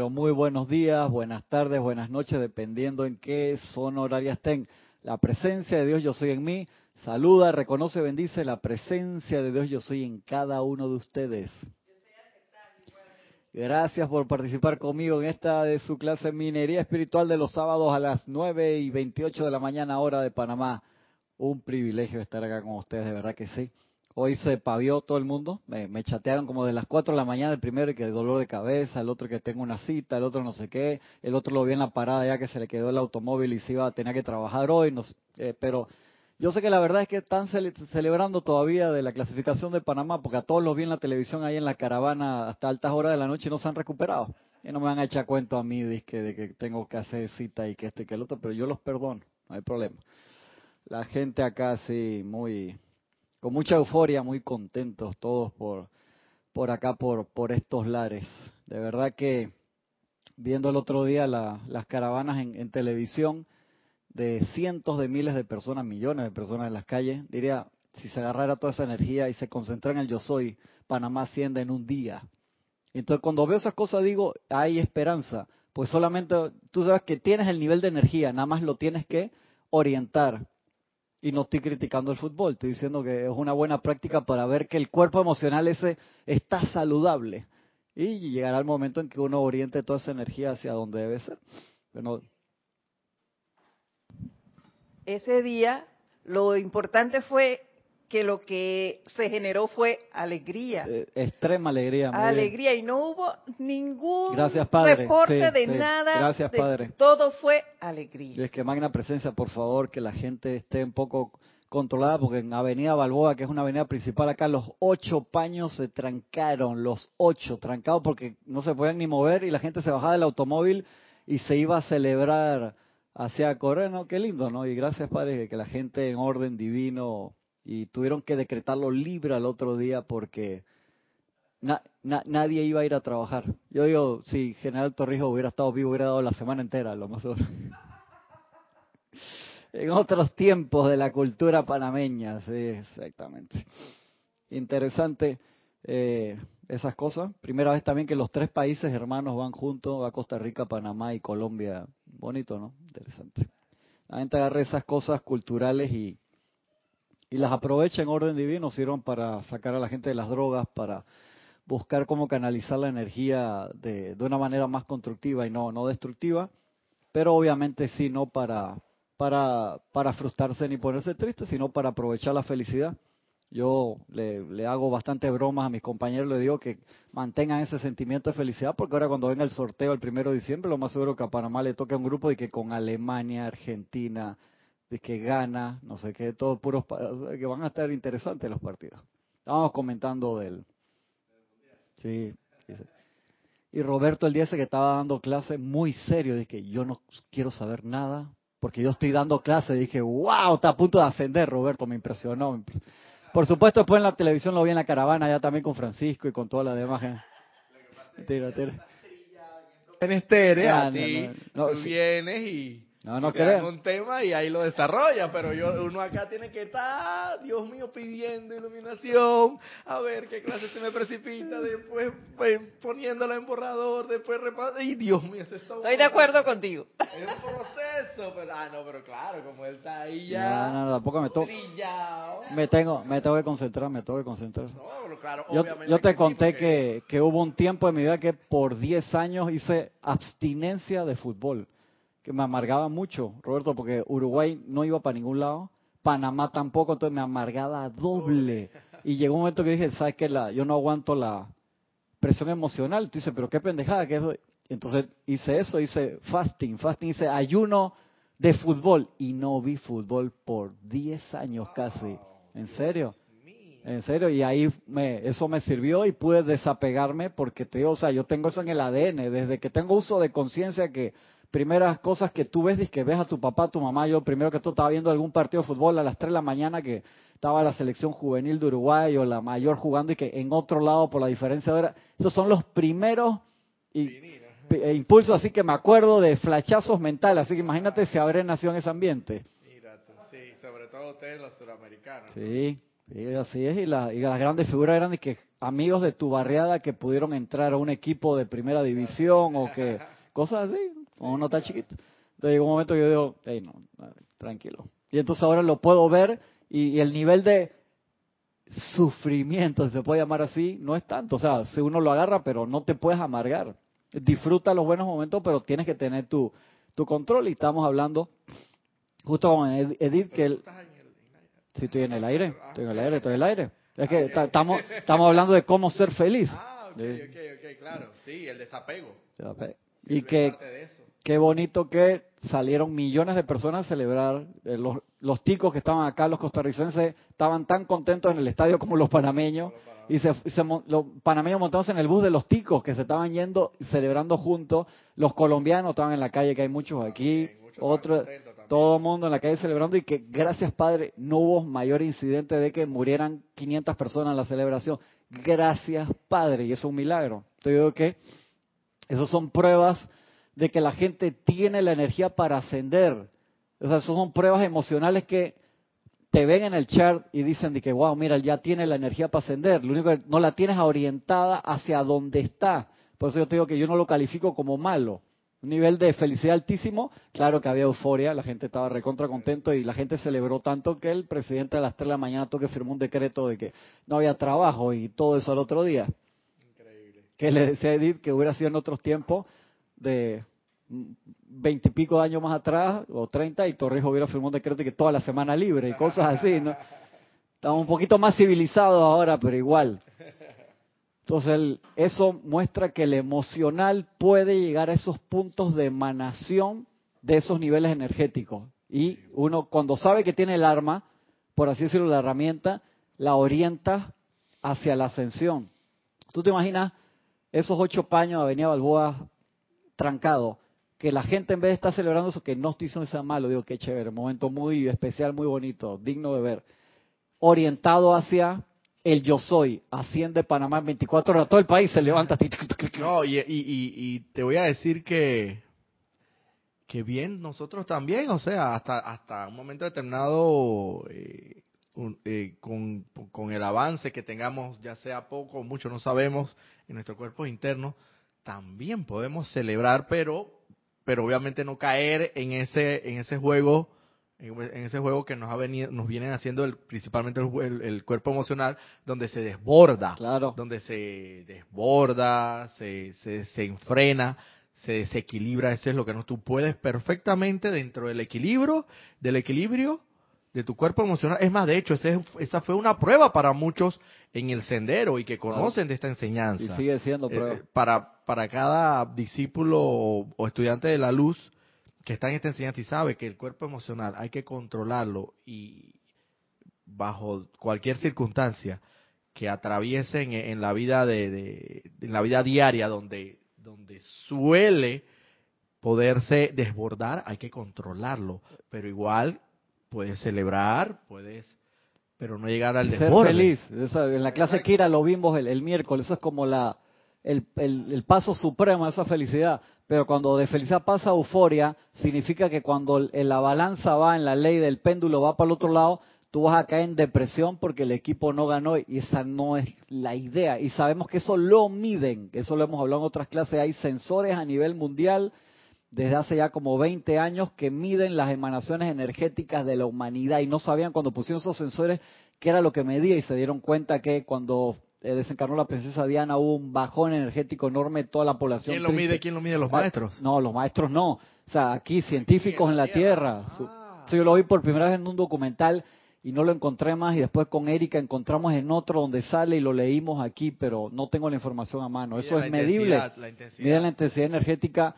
Pero muy buenos días, buenas tardes, buenas noches, dependiendo en qué zona horaria estén. La presencia de Dios yo soy en mí. Saluda, reconoce, bendice la presencia de Dios yo soy en cada uno de ustedes. Gracias por participar conmigo en esta de su clase Minería Espiritual de los sábados a las 9 y 28 de la mañana hora de Panamá. Un privilegio estar acá con ustedes, de verdad que sí. Hoy se pavió todo el mundo, me, chatearon como de las 4 de la mañana, el primero que dolor de cabeza, el otro que tengo una cita, el otro no sé qué, el otro lo vi en la parada ya que se le quedó el automóvil y se iba a tener que trabajar hoy, no, eh, pero yo sé que la verdad es que están celebrando todavía de la clasificación de Panamá, porque a todos los vi en la televisión ahí en la caravana hasta altas horas de la noche y no se han recuperado. Y no me van a echar cuento a mí de que, de que tengo que hacer cita y que esto y que el otro, pero yo los perdono, no hay problema. La gente acá sí, muy, con mucha euforia, muy contentos todos por, por acá, por, por estos lares. De verdad que viendo el otro día las caravanas en televisión, de cientos de miles de personas, millones de personas en las calles, diría, si se agarrara toda esa energía y se concentrara en el yo soy, Panamá asciende en un día. Entonces cuando veo esas cosas digo, hay esperanza, pues solamente tú sabes que tienes el nivel de energía, nada más lo tienes que orientar. Y no estoy criticando el fútbol, estoy diciendo que es una buena práctica para ver que el cuerpo emocional ese está saludable. Y llegará el momento en que uno oriente toda esa energía hacia donde debe ser. Bueno, ese día lo importante fue que lo que se generó fue alegría. Eh, extrema alegría. Alegría y no hubo ningún reporte de nada. Gracias, Padre. Todo fue alegría. Y es que magna presencia, por favor, que la gente esté un poco controlada, porque en Avenida Balboa, que es una avenida principal acá, los ocho paños se trancaron, los ocho trancados porque no se podían ni mover y la gente se bajaba del automóvil y se iba a celebrar hacia correr, ¿no? Qué lindo, ¿no? Y gracias, Padre, que la gente en orden divino y tuvieron que decretarlo libre al otro día porque nadie iba a ir a trabajar. Yo digo, si General Torrijos hubiera estado vivo, hubiera dado la semana entera, lo más en otros tiempos de la cultura panameña, sí, exactamente. Interesante. Eh, esas cosas. Primera vez también que los tres países hermanos van juntos, va Costa Rica, Panamá y Colombia. Bonito, ¿no? Interesante. La gente agarra esas cosas culturales y, y las aprovecha en orden divino, sirven para sacar a la gente de las drogas, para buscar cómo canalizar la energía de, una manera más constructiva y no, no destructiva, pero obviamente sí, no para, para, para frustrarse ni ponerse triste, sino para aprovechar la felicidad. Yo le, hago bastante bromas a mis compañeros, le digo que mantengan ese sentimiento de felicidad, porque ahora cuando venga el sorteo el primero de diciembre, lo más seguro que a Panamá le toque un grupo y que con Alemania, Argentina, de que gana, no sé qué, todos puros, que van a estar interesantes los partidos. Estábamos comentando del... Sí, Y Roberto el día ese que estaba dando clase, muy serio, dije, yo no quiero saber nada, porque yo estoy dando clase, dije, wow, está a punto de ascender, Roberto, me impresionó. Por supuesto, después en la televisión lo vi en la caravana, ya también con Francisco y con toda la demás gente. Tira, tira. En estéreo, ah, no, vienes y no, no creo. un tema y ahí lo desarrolla, pero yo uno acá tiene que estar, Dios mío, pidiendo iluminación, a ver qué clase se me precipita, después pues, poniéndola en borrador, después repasando, y Dios mío, está Estoy de acuerdo contigo. Es un proceso, pero ah, no, pero claro, como él está ahí ya. No, no, tampoco me toca. Me tengo, me tengo que concentrar, me tengo que concentrar. No, claro, yo, yo te conté que, que hubo un tiempo en mi vida que por 10 años hice abstinencia de fútbol que me amargaba mucho, Roberto, porque Uruguay no iba para ningún lado, Panamá tampoco, entonces me amargaba doble. Y llegó un momento que dije, ¿sabes qué? La, yo no aguanto la presión emocional. Tú dices, pero qué pendejada que es. Entonces hice eso, hice fasting, fasting, hice ayuno de fútbol y no vi fútbol por 10 años casi. ¿En serio? En serio, y ahí me, eso me sirvió y pude desapegarme porque te o sea, yo tengo eso en el ADN, desde que tengo uso de conciencia que primeras cosas que tú ves, es que ves a tu papá, tu mamá, yo primero que todo estaba viendo algún partido de fútbol a las 3 de la mañana que estaba la selección juvenil de Uruguay o la mayor jugando y que en otro lado por la diferencia de hora, esos son los primeros e impulsos, así que me acuerdo de flachazos mentales, así que imagínate si habré nacido en ese ambiente. sí, sobre todo ustedes los suramericanos. Sí, Sí, así es, y, la- y las grandes figuras eran de que amigos de tu barriada que pudieron entrar a un equipo de primera división o que cosas así, cuando uno está chiquito. Entonces llegó un momento que yo digo, hey, no, tranquilo. Y entonces ahora lo puedo ver y, y el nivel de sufrimiento, si se puede llamar así, no es tanto. O sea, si uno lo agarra, pero no te puedes amargar. Disfruta los buenos momentos, pero tienes que tener tu, tu control. Y estamos hablando justo con Ed- Edith, que él, si estoy en el aire, estoy en el aire, estoy en el aire. Es que ta- estamos, estamos hablando de cómo ser feliz. Ah, ok, Sí. ok, ok, claro. Sí, el desapego. Y que parte de eso. Qué bonito que salieron millones de personas a celebrar. eh, los, los ticos que estaban acá, los costarricenses, estaban tan contentos en el estadio como los panameños. Y se, se los panameños montados en el bus de los ticos que se estaban yendo, celebrando juntos. Los colombianos estaban en la calle, que hay muchos aquí. También, muchos Otros, todo el mundo en la calle celebrando. Y que gracias, Padre, no hubo mayor incidente de que murieran 500 personas en la celebración. Gracias, Padre. Y eso es un milagro. Te digo que esas son pruebas de que la gente tiene la energía para ascender. O sea, esas son pruebas emocionales que te ven en el chart y dicen de que, wow, mira, ya tiene la energía para ascender. Lo único que no la tienes orientada hacia donde está. Por eso yo te digo que yo no lo califico como malo. Un nivel de felicidad altísimo, claro que había euforia, la gente estaba recontra contento y la gente celebró tanto que el presidente a las 3 de la mañana tuvo que firmó un decreto de que no había trabajo y todo eso al otro día Increíble. que le decía a Edith que hubiera sido en otros tiempos de veintipico de años más atrás o treinta y Torrijos hubiera firmado un decreto que toda la semana libre y cosas así, ¿no? Estamos un poquito más civilizados ahora, pero igual. Entonces, eso muestra que el emocional puede llegar a esos puntos de emanación de esos niveles energéticos. Y uno, cuando sabe que tiene el arma, por así decirlo, la herramienta, la orienta hacia la ascensión. ¿Tú te imaginas esos ocho paños de Avenida Balboa trancados? Que la gente en vez de estar celebrando eso, que no estoy diciendo sea malo, digo que chévere, momento muy especial, muy bonito, digno de ver, orientado hacia el yo soy, asciende Panamá en 24 horas, todo el país se levanta. No, y, y, y, te voy a decir que, que bien, nosotros también, o sea, hasta, hasta un momento determinado, eh, un- eh, con, con el avance que tengamos, ya sea poco o mucho, no sabemos, en nuestros cuerpos internos, también podemos celebrar, pero, pero obviamente no caer en ese, en ese juego, en, ese juego que nos ha venido, nos vienen haciendo el, principalmente el, el- el cuerpo emocional, donde se desborda Claro, donde se desborda, se, se, se enfrena, se desequilibra, eso es lo que no tú puedes perfectamente dentro del equilibrio, del equilibrio de tu cuerpo emocional. Es más, de hecho, ese es- esa fue una prueba para muchos en el sendero y que conocen de esta enseñanza. y sigue siendo Eh, prueba. eh, para, para cada discípulo o, o estudiante de la luz que está en esta enseñanza y sabe que el cuerpo emocional hay que controlarlo y bajo cualquier circunstancia que atraviesen en, en la vida de, de- en la vida diaria donde donde suele poderse desbordar hay que controlarlo pero igual puedes celebrar puedes pero no llegar al ser desborde feliz. Eso, en la clase Kira lo vimos el, el miércoles, eso es como la el, el- el paso supremo de esa felicidad. Pero cuando de felicidad pasa a euforia, significa que cuando la balanza va en la ley del péndulo, va para el otro lado, tú vas a caer en depresión porque el equipo no ganó y esa no es la idea. Y sabemos que eso lo miden, eso lo hemos hablado en otras clases, hay sensores a nivel mundial desde hace ya como 20 años que miden las emanaciones energéticas de la humanidad y no sabían cuando pusieron esos sensores qué era lo que medía y se dieron cuenta que cuando eh, desencarnó la princesa Diana hubo un bajón energético enorme, toda la población. quién lo triste. mide quién lo mide los maestros No, los maestros no. O sea, aquí científicos en la Tierra. Ah. Yo lo vi por primera vez en un documental y no lo encontré más y después con Erika encontramos en otro donde sale y lo leímos aquí, pero no tengo la información a mano. Eso es la medible. intensidad, la intensidad. La intensidad energética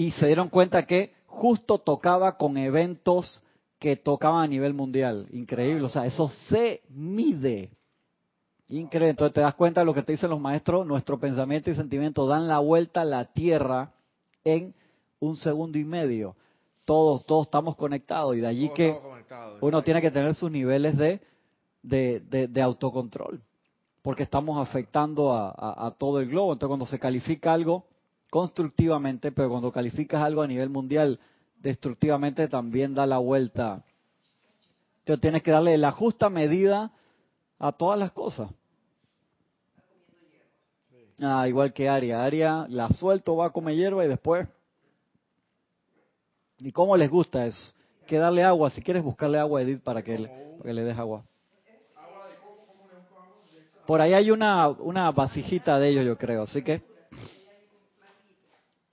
y se dieron cuenta que justo tocaba con eventos que tocaban a nivel mundial. Increíble, o sea, eso se mide. Increíble, entonces te das cuenta de lo que te dicen los maestros, nuestro pensamiento y sentimiento dan la vuelta a la Tierra en un segundo y medio. Todos, todos estamos conectados y de allí Todos que uno tiene que tener sus niveles de, de, de- de autocontrol, porque estamos afectando a, a- a todo el globo. Entonces, cuando se califica algo constructivamente, pero cuando calificas algo a nivel mundial destructivamente, también da la vuelta. Entonces, tienes que darle la justa medida a todas las cosas. Ah, igual que Aria. Aria la suelto, va a comer hierba y después... ¿Y cómo les gusta eso? Que darle agua. Si quieres buscarle agua a Edith para que le, para que le des agua. Por ahí hay una, una vasijita de ellos, yo creo. Así que...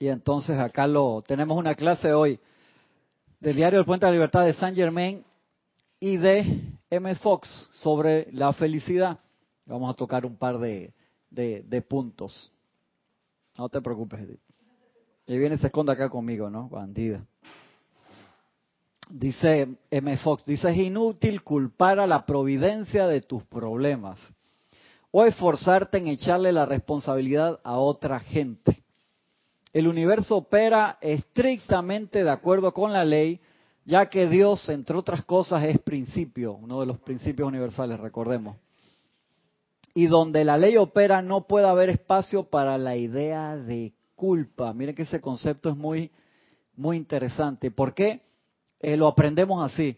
Y entonces acá lo tenemos una clase hoy del diario El Puente de la Libertad de Saint Germain y de M. Fox sobre la felicidad. Vamos a tocar un par de, de, puntos. No te preocupes, Edith. Y viene se esconde acá conmigo, ¿no? Bandida. Dice M. Fox, dice, es inútil culpar a la providencia de tus problemas o esforzarte en echarle la responsabilidad a otra gente. El universo opera estrictamente de acuerdo con la ley, ya que Dios, entre otras cosas, es principio, uno de los principios universales, recordemos. Y donde la ley opera no puede haber espacio para la idea de culpa. Miren que ese concepto es muy, muy interesante. ¿Por qué eh, lo aprendemos así?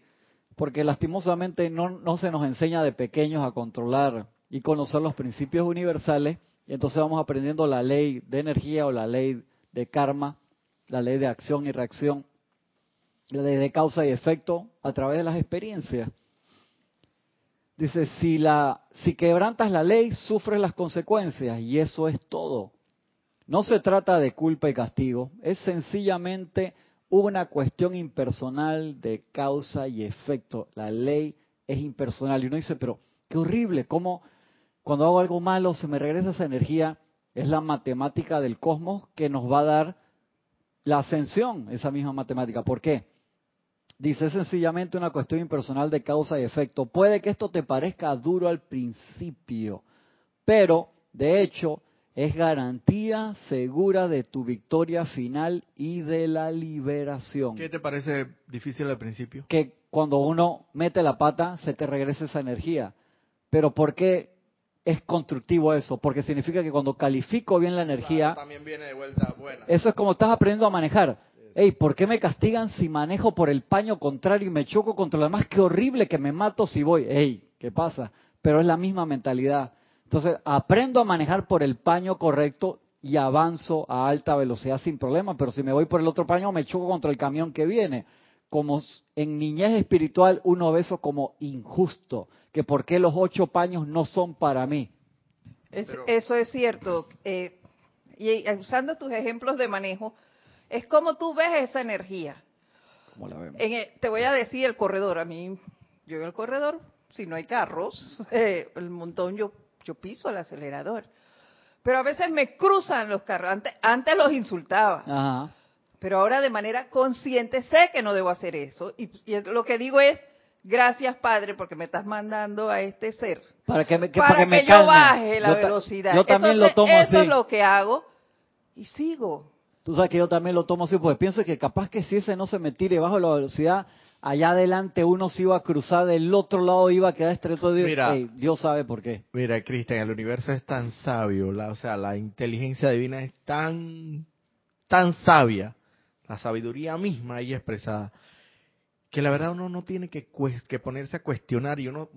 Porque lastimosamente no, no se nos enseña de pequeños a controlar y conocer los principios universales. Y entonces vamos aprendiendo la ley de energía o la ley de karma, la ley de acción y reacción, la ley de causa y efecto a través de las experiencias. Dice, si, la, si quebrantas la ley, sufres las consecuencias y eso es todo. No se trata de culpa y castigo, es sencillamente una cuestión impersonal de causa y efecto. La ley es impersonal y uno dice, pero qué horrible, ¿cómo cuando hago algo malo se me regresa esa energía? Es la matemática del cosmos que nos va a dar la ascensión, esa misma matemática. ¿Por qué? Dice sencillamente una cuestión impersonal de causa y efecto. Puede que esto te parezca duro al principio, pero de hecho es garantía segura de tu victoria final y de la liberación. ¿Qué te parece difícil al principio? Que cuando uno mete la pata se te regrese esa energía. Pero ¿por qué es constructivo eso, porque significa que cuando califico bien la energía, también viene de vuelta buena. Eso es como estás aprendiendo a manejar. Ey, ¿por qué me castigan si manejo por el paño contrario y me choco contra lo demás? Qué horrible que me mato si voy. Ey, ¿qué pasa? Pero es la misma mentalidad. Entonces, aprendo a manejar por el paño correcto y avanzo a alta velocidad sin problema, pero si me voy por el otro paño me choco contra el camión que viene. Como en niñez espiritual uno ve eso como injusto que por qué los ocho paños no son para mí. eso es cierto. Eh, y usando tus ejemplos de manejo, es como tú ves esa energía. ¿Cómo la vemos? te voy a decir el corredor. A mí, yo en el corredor, si no hay carros, eh, el montón yo, yo piso el acelerador. Pero a veces me cruzan los carros. Antes, antes los insultaba. Ajá. Pero ahora de manera consciente sé que no debo hacer eso. y lo que digo es, Gracias, Padre, porque me estás mandando a este ser. Para que, me, para que, yo baje la velocidad. Yo también lo tomo eso así. es lo que hago y sigo. Tú sabes que yo también lo tomo así, porque pienso que capaz que si ese no se me tire bajo la velocidad, allá adelante uno se iba a cruzar, del otro lado iba a quedar estrecho. Mira, Dios sabe por qué. Mira, Cristian, el universo es tan sabio, la, o sea, la inteligencia divina es tan, tan sabia, la sabiduría misma ahí expresada que la verdad uno no tiene que, ponerse a cuestionar y uno,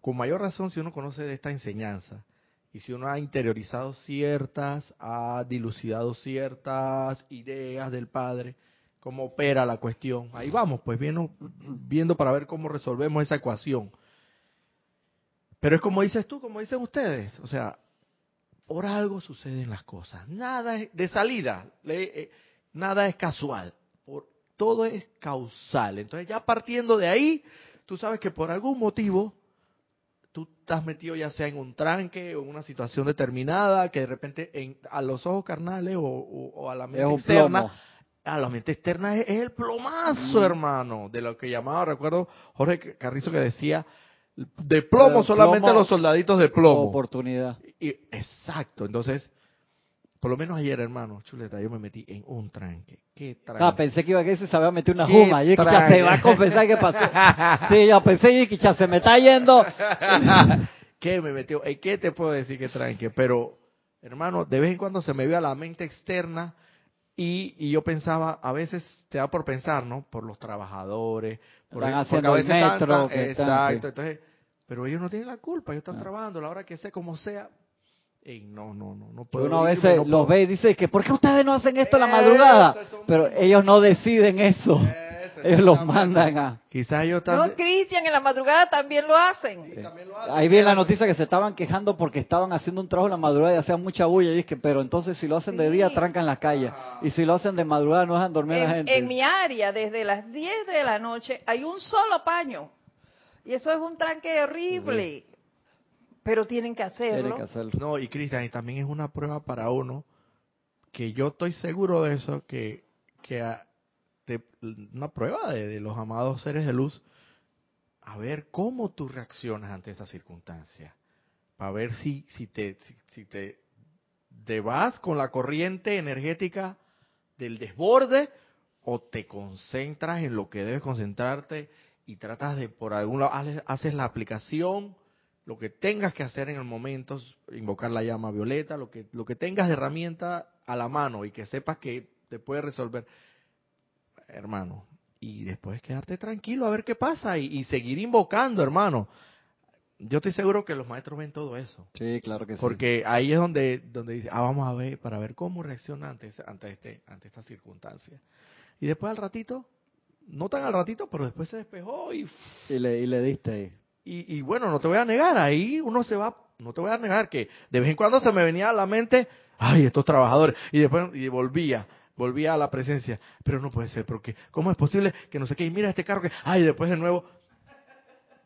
con mayor razón si uno conoce de esta enseñanza y si uno ha interiorizado ciertas, ha dilucidado ciertas ideas del Padre, cómo opera la cuestión. Ahí vamos, pues viendo, viendo para ver cómo resolvemos esa ecuación. Pero es como dices tú, como dicen ustedes, o sea, por algo suceden las cosas. Nada de salida, eh, nada es casual todo es causal. Entonces ya partiendo de ahí, tú sabes que por algún motivo tú estás metido ya sea en un tranque o en una situación determinada que de repente en, a los ojos carnales o, a la mente externa, a la mente externa es, el plomazo, hermano, de lo que llamaba, recuerdo Jorge Carrizo que decía, de plomo solamente los soldaditos de plomo. Oportunidad. Y, exacto, entonces por lo menos ayer, hermano, chuleta, yo me metí en un tranque. ¿Qué tranque? Ah, pensé que iba a que se había metido una juma. Y ya se va a confesar qué pasó. sí, yo pensé que ya se me está yendo. ¿Qué me metió? ¿Qué te puedo decir que tranque? Pero, hermano, de vez en cuando se me ve a la mente externa y, y yo pensaba, a veces te da por pensar, ¿no? Por los trabajadores, por están haciendo el metro. exacto. Entonces, pero ellos no tienen la culpa, ellos están No. trabajando, la hora que sea, como sea. Ey, no, no, no, no puedo. uno a veces no los puedo- ve y dice que ¿por qué ustedes no hacen esto a la madrugada? Pero ellos no deciden eso. Ellos los mandan a... Quizás ellos están... No, Cristian, en la madrugada también lo hacen. también lo hacen. Ahí viene la noticia que se estaban quejando porque estaban haciendo un trabajo en la madrugada y hacían mucha bulla. Y es que, pero entonces si lo hacen de Sí. día, trancan las calles. Y si lo hacen de madrugada, no dejan dormir a la En, gente. en mi área, desde las 10 de la noche, hay un solo paño. Y eso es un tranque horrible. Pero tienen que hacerlo. Tienen que hacerlo. No, y Cristian, y también es una prueba para uno que yo estoy seguro de eso, que, que a- una prueba de, de los amados seres de luz, a ver cómo tú reaccionas ante esa circunstancia, para ver si, si te, si, si te, te vas con la corriente energética del desborde o te concentras en lo que debes concentrarte y tratas de por algún lado haces la aplicación lo que tengas que hacer en el momento invocar la llama violeta lo que lo que tengas de herramienta a la mano y que sepas que te puede resolver hermano y después quedarte tranquilo a ver qué pasa y, y seguir invocando hermano yo estoy seguro que los maestros ven todo eso Sí, claro que sí. porque ahí es donde, donde dice, ah, vamos a ver, para ver cómo reacciona ante, ante, este, ante esta circunstancia. Y después al ratito, no tan al ratito, pero después se despejó y, Y le, y le diste ahí. Y, y bueno, no te voy a negar, ahí uno se va, no te voy a negar que de vez en cuando se me venía a la mente, ay, estos trabajadores, y después y volvía, volvía a la presencia, pero no puede ser, porque ¿cómo es posible que no sé qué, y mira este carro que, ay, después de nuevo,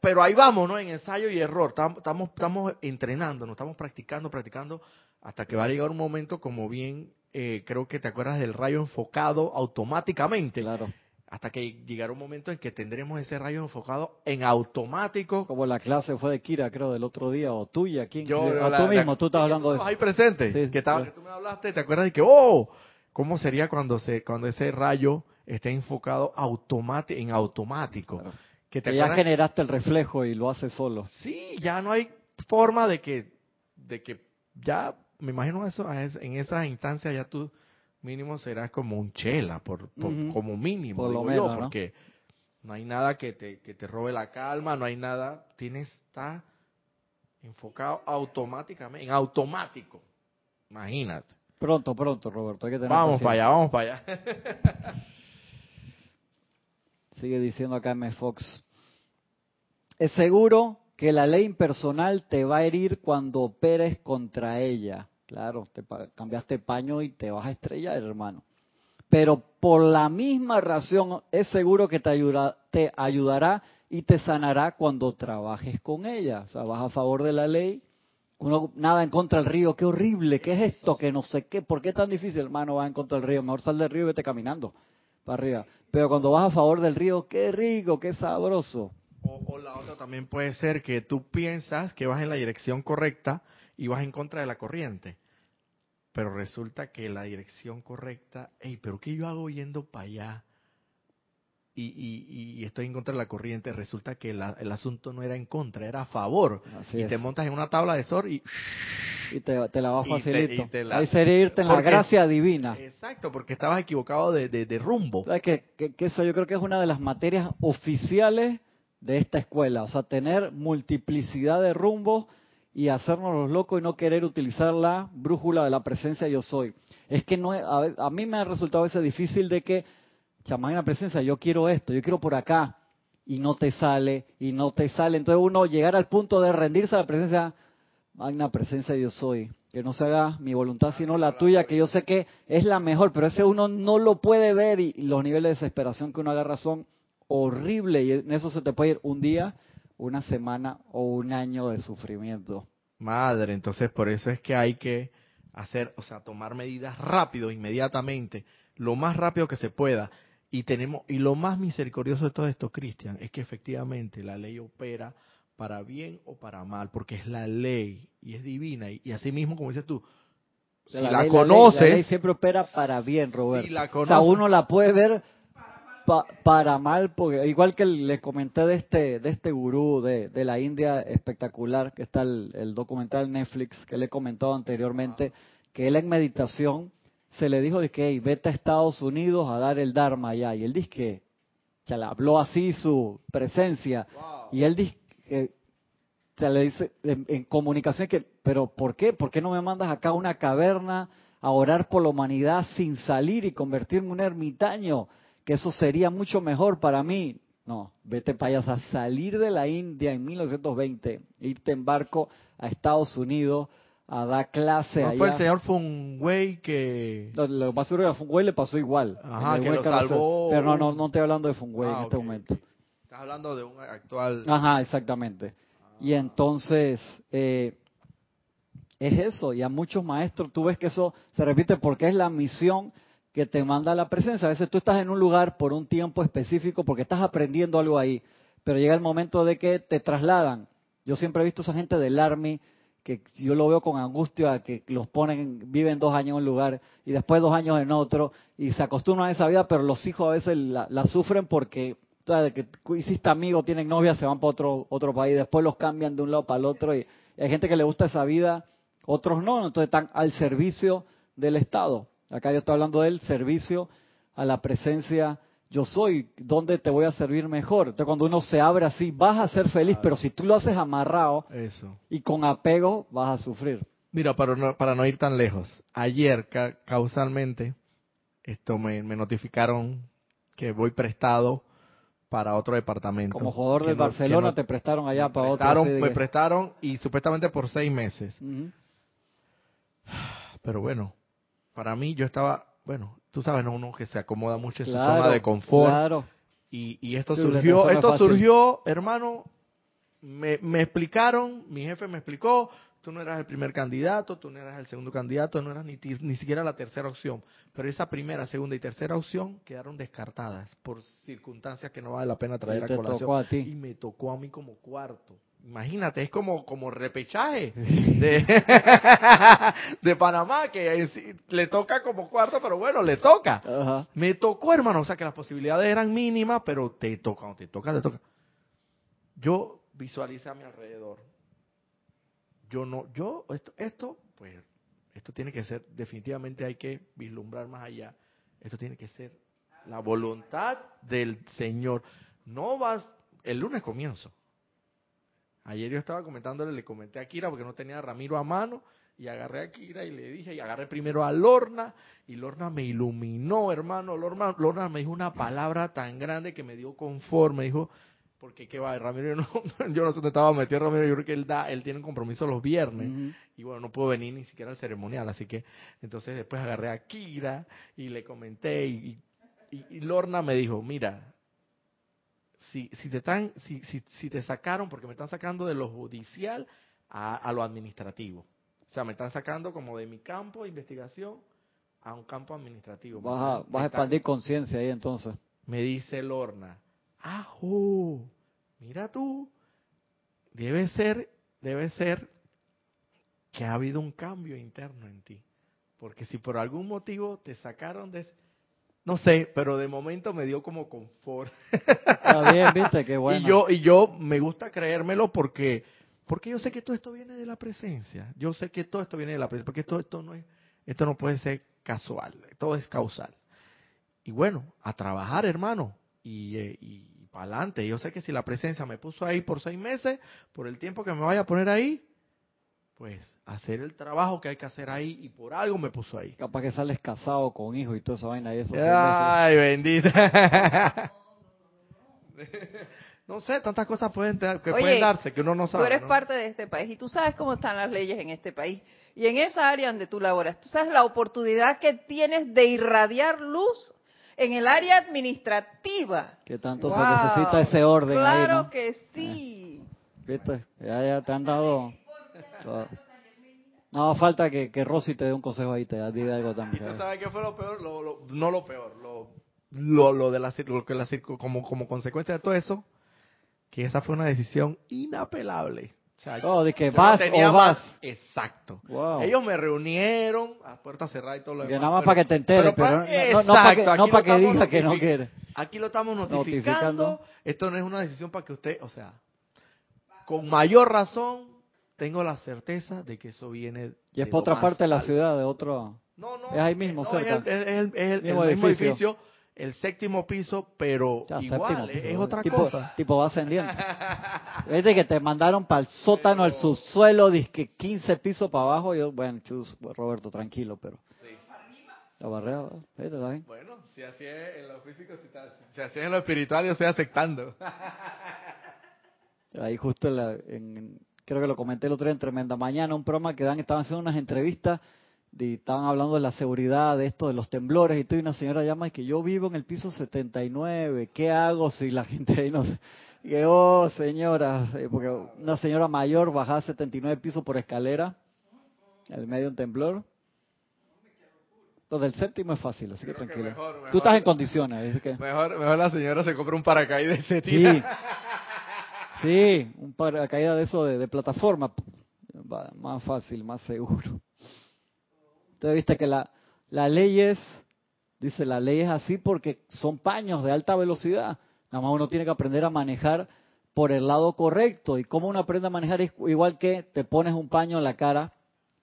pero ahí vamos, ¿no? En ensayo y error. Estamos, estamos, estamos entrenando, nos estamos practicando, practicando, hasta que va a llegar un momento, como bien eh, creo que te acuerdas del rayo enfocado automáticamente. Claro. Hasta que llegará un momento en que tendremos ese rayo enfocado en automático. Como la clase fue de Kira, creo, del otro día, o tuya. ¿Quién? Yo, o la- tú la- mismo, tú estás hablando de eso. ahí presentes, Sí, que, estaba, que tú me hablaste, ¿te acuerdas de que, oh, cómo sería cuando se cuando ese rayo esté enfocado automático, en automático? Claro. Que te Que ya generaste el reflejo y lo hace solo. Sí, ya no hay forma de que, de que ya, me imagino eso, en esas instancias ya tú mínimo serás como un chela, por, por- como mínimo, Por lo digo yo, menos, ¿no? porque no hay nada que te, que te robe la calma, no hay nada, tienes, está enfocado automáticamente, en automático, imagínate. Pronto, pronto, Roberto. Hay que tener Vamos paciencia. para allá, vamos para allá. Sigue diciendo acá M. Fox. Es seguro que la ley impersonal te va a herir cuando operes contra ella. Claro, te cambiaste paño y te vas a estrellar, hermano. Pero por la misma razón es seguro que te, ayuda- te ayudará y te sanará cuando trabajes con ella. O sea, vas a favor de la ley. Uno, nada en contra del río, qué horrible, qué es esto, que no sé qué, ¿por qué es tan difícil, hermano? Va en contra del río, mejor sal del río y vete caminando para arriba. Pero cuando vas a favor del río, qué rico, qué sabroso. O, o la otra también puede ser que tú piensas que vas en la dirección correcta y vas en contra de la corriente. Pero resulta que la dirección correcta, hey, pero ¿qué yo hago yendo para allá? Y, y, y estoy en contra de la corriente. Resulta que la- el asunto no era en contra, era a favor. Así y es. te montas en una tabla de SOR y... Y te, te la va Y te- facilito. y te la- Ahí sería irte en la gracia divina. Exacto, porque estabas equivocado de, de, de rumbo. ¿Sabes que eso yo creo que es una de las materias oficiales de esta escuela. O sea, tener multiplicidad de rumbos y hacernos los locos y no querer utilizar la brújula de la presencia yo soy. Es que no es- a, a mí me ha resultado a veces difícil de que, chamagna presencia, yo quiero esto, yo quiero por acá, y no te sale, y no te sale. Entonces uno llegar al punto de rendirse a la presencia, magna presencia yo soy. Que no se haga mi voluntad sino la tuya, que yo sé que es la mejor, pero ese uno no lo puede ver y, y los niveles de desesperación que uno agarra son horribles y en eso se te puede ir un día, una semana o un año de sufrimiento. Madre, entonces por eso es que hay que hacer, o sea, tomar medidas rápido, inmediatamente, lo más rápido que se pueda. Y tenemos, y lo más misericordioso de todo esto, Cristian, es que efectivamente la ley opera para bien o para mal, porque es la ley y es divina. Y, y así mismo, como dices tú, si la, ley- conoces, la ley siempre opera para bien, Roberto. la o sea, conoces- uno la puede ver pa- para mal, porque igual que le comenté de este de este gurú de, de la India espectacular, que está el, el documental Netflix que le he comentado anteriormente, que él en meditación se le dijo de que "Hey, vete a Estados Unidos a dar el Dharma allá. Y él dice que, le habló así su presencia. Y él dice que te le dice en, en comunicación que, pero ¿por qué? ¿Por qué no me mandas acá a una caverna a orar por la humanidad sin salir y convertirme en un ermitaño? Que eso sería mucho mejor para mí. No, vete para allá, a salir de la India en 1920, irte en barco a Estados Unidos a dar clase No allá. fue el señor Fungwei que... No, lo que pasó es que a Fungüey le pasó igual. Ajá, que lo salvó. Pero no, no, no estoy hablando de Fungüey Ah, en este momento. Estás hablando de un actual... Ajá, exactamente. Y entonces, eh, es eso, y a muchos maestros tú ves que eso se repite porque es la misión que te manda la presencia. A veces tú estás en un lugar por un tiempo específico porque estás aprendiendo algo ahí, pero llega el momento de que te trasladan. Yo siempre he visto esa gente del Army que yo lo veo con angustia, que los ponen, viven dos años en un lugar y después dos años en otro y se acostumbran a esa vida, pero los hijos a veces la, la sufren porque ¿sabes? que hiciste amigos, tienen novia, se van para otro otro país, después los cambian de un lado para el otro y hay gente que le gusta esa vida, otros no, entonces están al servicio del Estado. Acá yo estoy hablando del servicio a la presencia yo soy, ¿dónde te voy a servir mejor? Entonces cuando uno se abre así, vas a ser feliz, pero si tú lo haces amarrado Eso. y con apego, vas a sufrir. Mira, para no, para no ir tan lejos, ayer ca- causalmente esto me, me notificaron que voy prestado para otro departamento. Como jugador no- Barcelona no- te prestaron allá para otro. prestaron, de me prestaron y supuestamente por seis meses. Pero bueno, para mí yo estaba, bueno, tú sabes, ¿no? uno que se acomoda mucho en su zona de confort. Claro. Y, y esto Sí, surgió, esto surgió, hermano, me, me explicaron, mi jefe me explicó, tú no eras el primer candidato, tú no eras el segundo candidato, no eras ni, ni siquiera la tercera opción. Pero esa primera, segunda y tercera opción quedaron descartadas por circunstancias que no vale la pena traer Y a colación. tocó a ti. Y me tocó a mí como cuarto. Imagínate, es como, como repechaje de, de Panamá, que le toca como cuarto, pero bueno, le toca. Me tocó, hermano, o sea que las posibilidades eran mínimas, pero te toca, te toca, te toca. Yo visualicé a mi alrededor. Yo no, yo, esto, esto, pues, esto tiene que ser, definitivamente hay que vislumbrar más allá. Esto tiene que ser la voluntad del Señor. No vas, el lunes comienzo. Ayer yo estaba comentándole, le comenté a Kira porque no tenía a Ramiro a mano y agarré a Kira y le dije, y agarré primero a Lorna y Lorna me iluminó, hermano. Lorna, Lorna me dijo una palabra tan grande que me dio confort, me dijo, porque qué va, Ramiro, yo no, yo no sé dónde estaba metido Ramiro, yo creo que él da, él tiene un compromiso los viernes y bueno, no puedo venir ni siquiera al ceremonial, así que entonces después agarré a Kira y le comenté y, y- y Lorna me dijo, mira, si, si te están, si, si, si te sacaron, porque me están sacando de lo judicial a, a lo administrativo, o sea, me están sacando como de mi campo de investigación a un campo administrativo. Me Vas a, vas expandir conciencia ahí entonces. me dice Lorna, ajo, mira tú, debe ser, debe ser que ha habido un cambio interno en ti. Porque si por algún motivo te sacaron de... No sé, pero de momento me dio como confort. Está bien, viste, qué bueno. Y yo y yo me gusta creérmelo porque porque yo sé que todo esto viene de la presencia. Yo sé que todo esto viene de la presencia, porque todo esto no es esto no puede ser casual, todo es causal. Y bueno, a trabajar, hermano, y, eh, y para adelante. Yo sé que si la presencia me puso ahí por seis meses, por el tiempo que me vaya a poner ahí, pues hacer el trabajo que hay que hacer ahí y por algo me puso ahí. Capaz que sales casado con hijos y toda esa vaina y eso. Ay, bendita. no sé, tantas cosas pueden, que Oye, pueden darse que uno no sabe. Tú eres ¿no? parte de este país y tú sabes cómo están las leyes en este país. Y en esa área donde tú laboras, tú sabes la oportunidad que tienes de irradiar luz en el área administrativa. Que tanto se necesita ese orden ahí, Claro ¿no? que sí. ¿Viste? Ya, ya te han dado... todo. No, falta que, que Rosy te dé un consejo ahí, te diga algo ¿Y también. tú sabes qué fue lo peor? Lo, lo- no lo peor, lo, lo, lo de la, lo que la como, como consecuencia de todo eso, que esa fue una decisión inapelable. O sea, Oh, de que yo no vas o vas. más- Exacto. Wow. Ellos me reunieron a puerta cerrada y todo lo Que demás. nada más pero- para que te enteres, pero, pa- no, no, para que, no para que diga que no quiere. Aquí lo estamos Notificando. notificando. Esto no es una decisión para que usted, o sea, con mayor razón, tengo la certeza de que eso viene. Y es de por otra parte de la ciudad, de otro... No, no. Es ahí mismo, no, cerca. Es el, es el- es el- el Mismo mismo edificio. edificio. el séptimo piso, pero Ya, igual, piso, es otra tipo, cosa. Tipo va ascendiendo. Viste que te mandaron para el sótano, el subsuelo, dizque 15 pisos para abajo. Yo, bueno, chus, Roberto, tranquilo, pero. La barrera, ¿viste? Bueno, si así es en lo físico, si, está- si así es en lo espiritual, yo estoy aceptando. Ahí justo en la- en- creo que lo comenté el otro día en Tremenda Mañana, un programa que dan, estaban haciendo unas entrevistas y estaban hablando de la seguridad, de esto, de los temblores, y tú y una señora llama y que yo vivo en el piso 79, ¿qué hago si la gente ahí no... Que, oh, señora, eh, porque una señora mayor bajaba 79 pisos por escalera, al medio de un temblor. Entonces el séptimo es fácil, así que Creo que tranquilo. mejor, Tú estás en condiciones. Mejor, mejor la señora se compra un paracaídas y se tira. sí, un paracaídas de eso de, plataforma, más fácil, más seguro. Entonces viste que la, la ley es, dice la ley es así porque son paños de alta velocidad. Nada más uno tiene que aprender a manejar por el lado correcto. Y cómo uno aprende a manejar es igual que te pones un paño en la cara,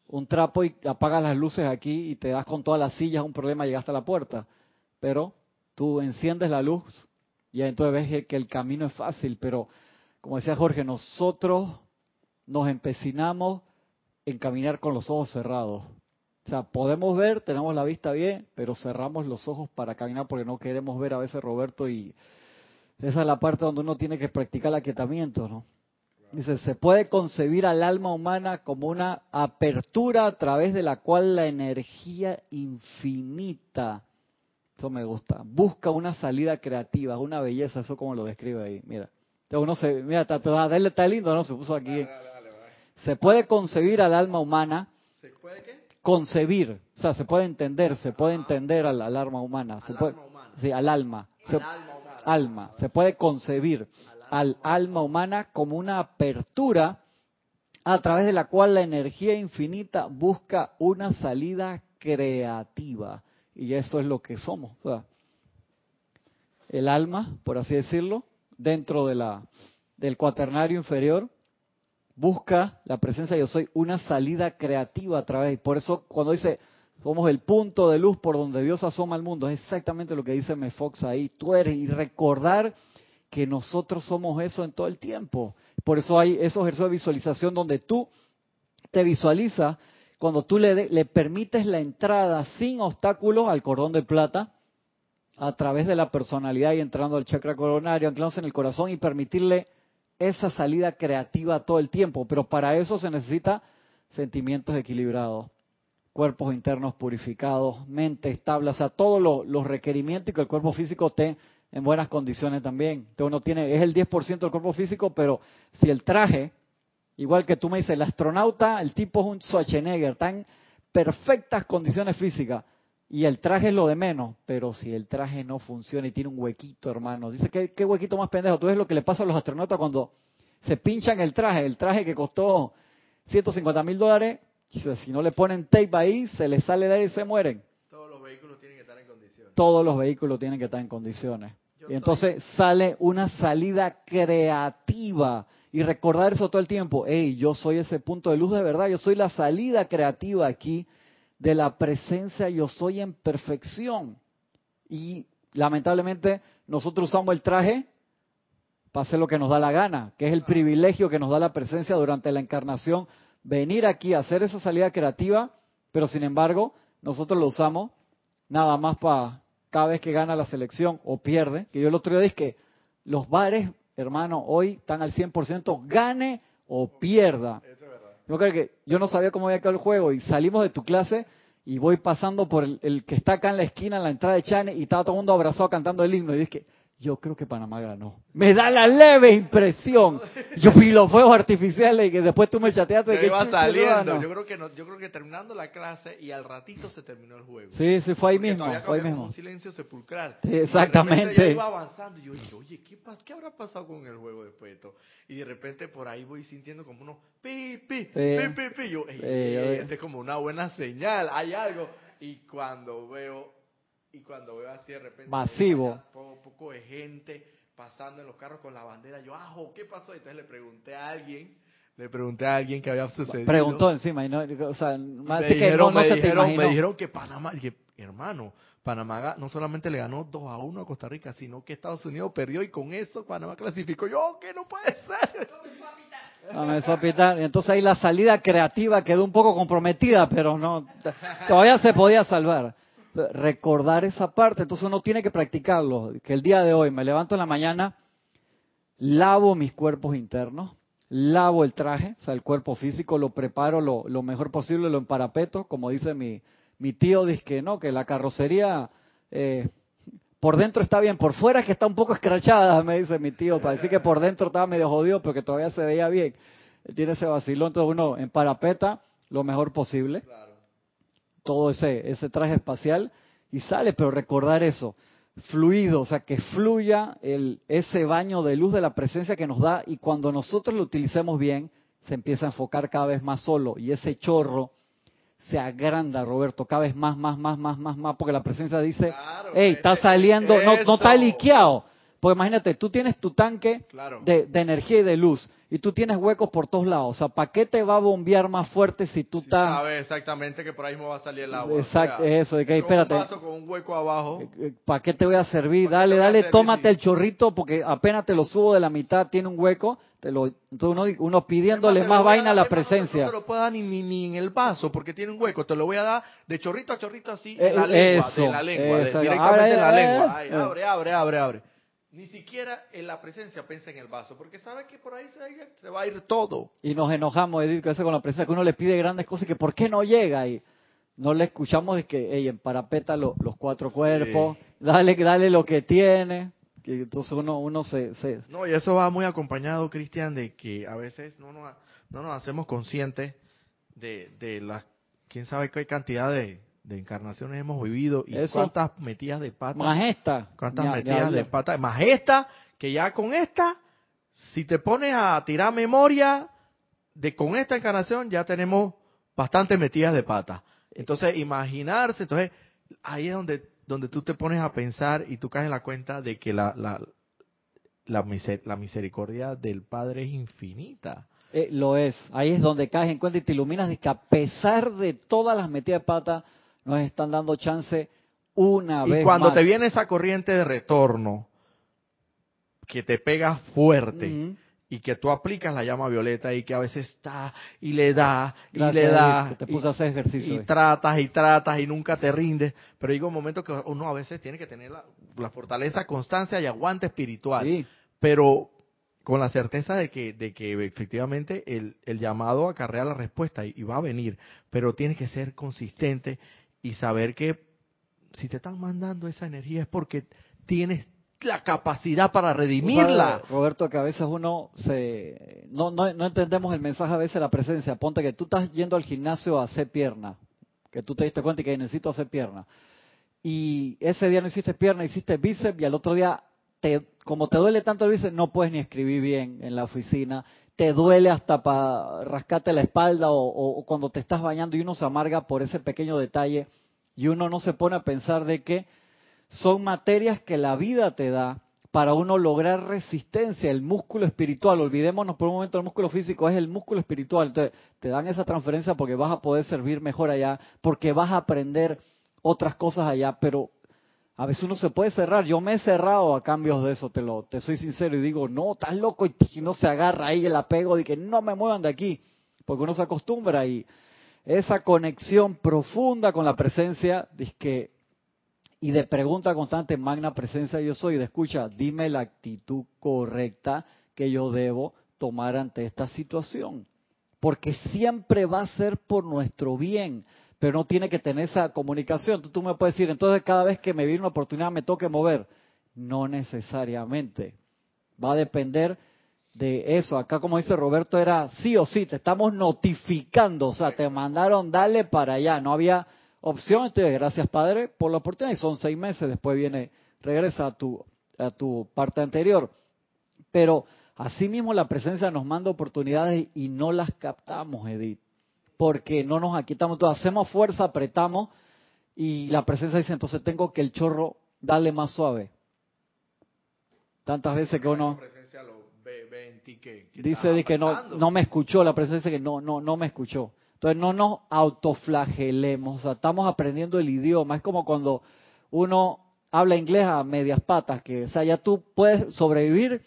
un trapo y apagas las luces aquí y te das con todas las sillas, un problema, llegaste a la puerta. Pero tú enciendes la luz y entonces ves que el camino es fácil. Pero, como decía Jorge, nosotros nos empecinamos en caminar con los ojos cerrados. O sea, podemos ver, tenemos la vista bien, pero cerramos los ojos para caminar porque no queremos ver a veces Roberto y esa es la parte donde uno tiene que practicar el aquietamiento, ¿no? Dice, se puede concebir al alma humana como una apertura a través de la cual la energía infinita, eso me gusta, busca una salida creativa, una belleza, eso como lo describe ahí, mira. Entonces uno se, mira, está, está- está lindo, ¿no? Se puso aquí. Se puede concebir al alma humana ¿Se puede qué? concebir, o sea, se puede entender, se puede entender al, al alma humana, se Al puede, alma humana. sí, al alma, se, Al alma humana. alma, se puede concebir al alma humana como una apertura a través de la cual la energía infinita busca una salida creativa y eso es lo que somos, o sea, el alma, por así decirlo, dentro de la del cuaternario inferior busca la presencia de yo soy una salida creativa a través. Y por eso cuando dice somos el punto de luz por donde Dios asoma al mundo, es exactamente lo que dice Mefox ahí. Tú eres y recordar que nosotros somos eso en todo el tiempo. Por eso hay esos ejercicios de visualización donde tú te visualizas cuando tú le, de- le permites la entrada sin obstáculos al cordón de plata a través de la personalidad y entrando al chakra coronario, anclándose en el corazón y permitirle esa salida creativa todo el tiempo. Pero para eso se necesita sentimientos equilibrados, cuerpos internos purificados, mente estable, o sea, todos los, requerimientos y que el cuerpo físico esté en buenas condiciones también. Entonces uno tiene, es el 10% del cuerpo físico, pero si el traje, igual que tú me dices, el astronauta, el tipo es un Schwarzenegger, está en perfectas condiciones físicas, y el traje es lo de menos, pero si el traje no funciona y tiene un huequito, hermano, dice, ¿qué, qué huequito más pendejo? Tú ves lo que le pasa a los astronautas cuando se pinchan el traje, el traje que costó 150 mil dólares, si no le ponen tape ahí, se les sale de ahí y se mueren. Todos los vehículos tienen que estar en condiciones. Todos los vehículos tienen que estar en condiciones. Yo Y entonces sale una salida creativa. Y recordar eso todo el tiempo. Hey, yo soy ese punto de luz de verdad. Yo soy la salida creativa aquí de la presencia. Yo soy en perfección. Y lamentablemente nosotros usamos el traje para hacer lo que nos da la gana, que es el privilegio que nos da la presencia durante la encarnación, venir aquí a hacer esa salida creativa, pero sin embargo nosotros lo usamos nada más para cada vez que gana la selección o pierde, que yo el otro día dije que los bares, hermano, hoy están al 100%, gane o pierda. Yo creo que yo no sabía cómo había quedado el juego y salimos de tu clase y voy pasando por el, el que está acá en la esquina, en la entrada de Chane, y estaba todo el mundo abrazado cantando el himno. Y dije, yo creo que Panamá ganó. Me da la leve impresión. Yo vi los fuegos artificiales y que después tú me chateaste Yo que iba saliendo. no. Yo creo que no, yo creo que terminando la clase y al ratito se terminó el juego. Sí, sí, fue ahí Porque mismo, fue ahí mismo. un silencio sepulcral. Sí, exactamente. yo iba avanzando y yo dije, oye, ¿qué, ¿qué habrá pasado con el juego después de esto? Y de repente por ahí voy sintiendo como unos pi, pi, pi, pi, pi. Yo, ey, Sí, ey, yo- este es como una buena señal, hay algo. Y cuando veo, y cuando veo así de repente... Masivo. había Poco, poco de gente pasando en los carros con la bandera. Yo, ajo, ¿qué pasó? Entonces le pregunté a alguien, le pregunté a alguien qué había sucedido. Preguntó encima, y no, o sea, más me que dijeron, no, no me se te dijeron, imaginó. me dijeron que Panamá, y que hermano, Panamá no solamente le ganó 2 a 1 a Costa Rica, sino que Estados Unidos perdió y con eso Panamá clasificó. Yo, que no puede ser. Comenzó a pitar. Y entonces ahí la salida creativa quedó un poco comprometida, pero no, todavía se podía salvar. Recordar esa parte, entonces uno tiene que practicarlo. Que el día de hoy me levanto en la mañana, lavo mis cuerpos internos, lavo el traje, o sea, el cuerpo físico, lo preparo lo, mejor posible, lo emparapeto, como dice mi, mi tío, dice que no, que la carrocería eh, por dentro está bien, por fuera es que está un poco escrachada, me dice mi tío, para decir que por dentro estaba medio jodido, pero que todavía se veía bien. Tiene ese vacilón, entonces uno en parapeta lo mejor posible, todo ese, ese traje espacial y sale, pero recordar eso, fluido, o sea, que fluya el, ese baño de luz de la presencia que nos da y cuando nosotros lo utilicemos bien, se empieza a enfocar cada vez más solo y ese chorro se agranda, Roberto, cada vez más, más, más, más, más, más, porque la presencia dice, Claro, hey, está saliendo, no, no está liqueado. Porque imagínate, tú tienes tu tanque Claro. de, de energía y de luz, y tú tienes huecos por todos lados. O sea, ¿para qué te va a bombear más fuerte si tú estás... sabe exactamente que por ahí mismo va a salir el agua. Exacto, O sea, eso, de que, espérate. Un vaso con un hueco abajo. ¿Para qué te voy a servir? ¿Para qué Dale, dale, servir? tómate Sí. el chorrito porque apenas te lo subo de la mitad, tiene un hueco. Te lo, entonces uno, uno pidiéndole más vaina a la presencia. No, te lo puedo dar ni, ni, ni en el vaso porque tiene un hueco. Te lo voy a dar de chorrito a chorrito así Eh, en la lengua. eso, de la lengua. de- directamente Abre, en la abre, lengua. Ay, eh. abre, abre, abre, abre. Ni siquiera en la presencia piensa en el vaso porque sabe que por ahí se va a ir, se va a ir todo. Y nos enojamos, Edith, que a veces con la presencia que uno le pide grandes cosas y que ¿por qué no llega? Y no le escuchamos de que, ey, en parapeta lo- los cuatro cuerpos, dale, dale lo que tiene. Que entonces uno, uno se, se, No, y eso va muy acompañado, Cristian, de que a veces no nos, no nos hacemos conscientes de, de la, quién sabe qué cantidad de, de encarnaciones hemos vivido y Eso. cuántas metidas de pata. Más esta. cuántas metidas de hablar. pata. Más esta, que ya con esta, si te pones a tirar memoria de con esta encarnación, ya tenemos bastantes metidas de pata. Entonces, imaginarse, entonces, ahí es donde, donde tú te pones a pensar y tú caes en la cuenta de que la, la, la, miser- la misericordia del Padre es infinita. Eh, lo es. Ahí es donde caes en cuenta y te iluminas de que a pesar de todas las metidas de pata, nos están dando chance una vez Y cuando más. te viene esa corriente de retorno, que te pega fuerte, y que tú aplicas la llama violeta y que a veces está y le da y Gracias, le da te y- puse a hacer ejercicio. y hoy. tratas y tratas y nunca te rindes, pero llega un momento que uno a veces tiene que tener la, la fortaleza, constancia y aguante espiritual, Sí. pero con la certeza de que, de que efectivamente el, el llamado acarrea la respuesta y, y va a venir, pero tienes que ser consistente y saber que si te están mandando esa energía es porque tienes la capacidad para redimirla. Roberto, que a veces uno se no, no, no entendemos el mensaje a veces la presencia. Ponte que tú estás yendo al gimnasio a hacer pierna, que tú te diste cuenta y que necesito hacer pierna. Y ese día no hiciste pierna, hiciste bíceps y al otro día, te, como te duele tanto el bíceps, no puedes ni escribir bien en la oficina. Te duele hasta para rascarte la espalda o, o- o cuando te estás bañando y uno se amarga por ese pequeño detalle y uno no se pone a pensar de que son materias que la vida te da para uno lograr resistencia, el músculo espiritual. Olvidémonos por un momento el músculo físico, es el músculo espiritual. Entonces, te dan esa transferencia porque vas a poder servir mejor allá, porque vas a aprender otras cosas allá, pero a veces uno se puede cerrar. Yo me he cerrado a cambios de eso, te lo te soy sincero y digo, no, estás loco y uno se agarra ahí el apego de que no me muevan de aquí, porque uno se acostumbra y esa conexión profunda con la presencia, y de pregunta constante, magna presencia yo soy, de escucha, dime la actitud correcta que yo debo tomar ante esta situación. Porque siempre va a ser por nuestro bien, pero no tiene que tener esa comunicación. Tú, tú me puedes decir, entonces cada vez que me viene una oportunidad me toque mover. No necesariamente. Va a depender de eso. Acá, como dice Roberto, era sí o sí, te estamos notificando, o sea, te mandaron, dale para allá. No había opción, entonces gracias Padre por la oportunidad y son seis meses, después viene, regresa a tu, a tu parte anterior. Pero asimismo la presencia nos manda oportunidades y no las captamos, Edith, porque no nos aquitamos, entonces hacemos fuerza, apretamos y la presencia dice, entonces tengo que el chorro darle más suave. Tantas veces que uno dice de que no, no me escuchó, la presencia dice que no, no, no me escuchó. Entonces no nos autoflagelemos, o sea, estamos aprendiendo el idioma. Es como cuando uno habla inglés a medias patas, que, o sea, ya tú puedes sobrevivir,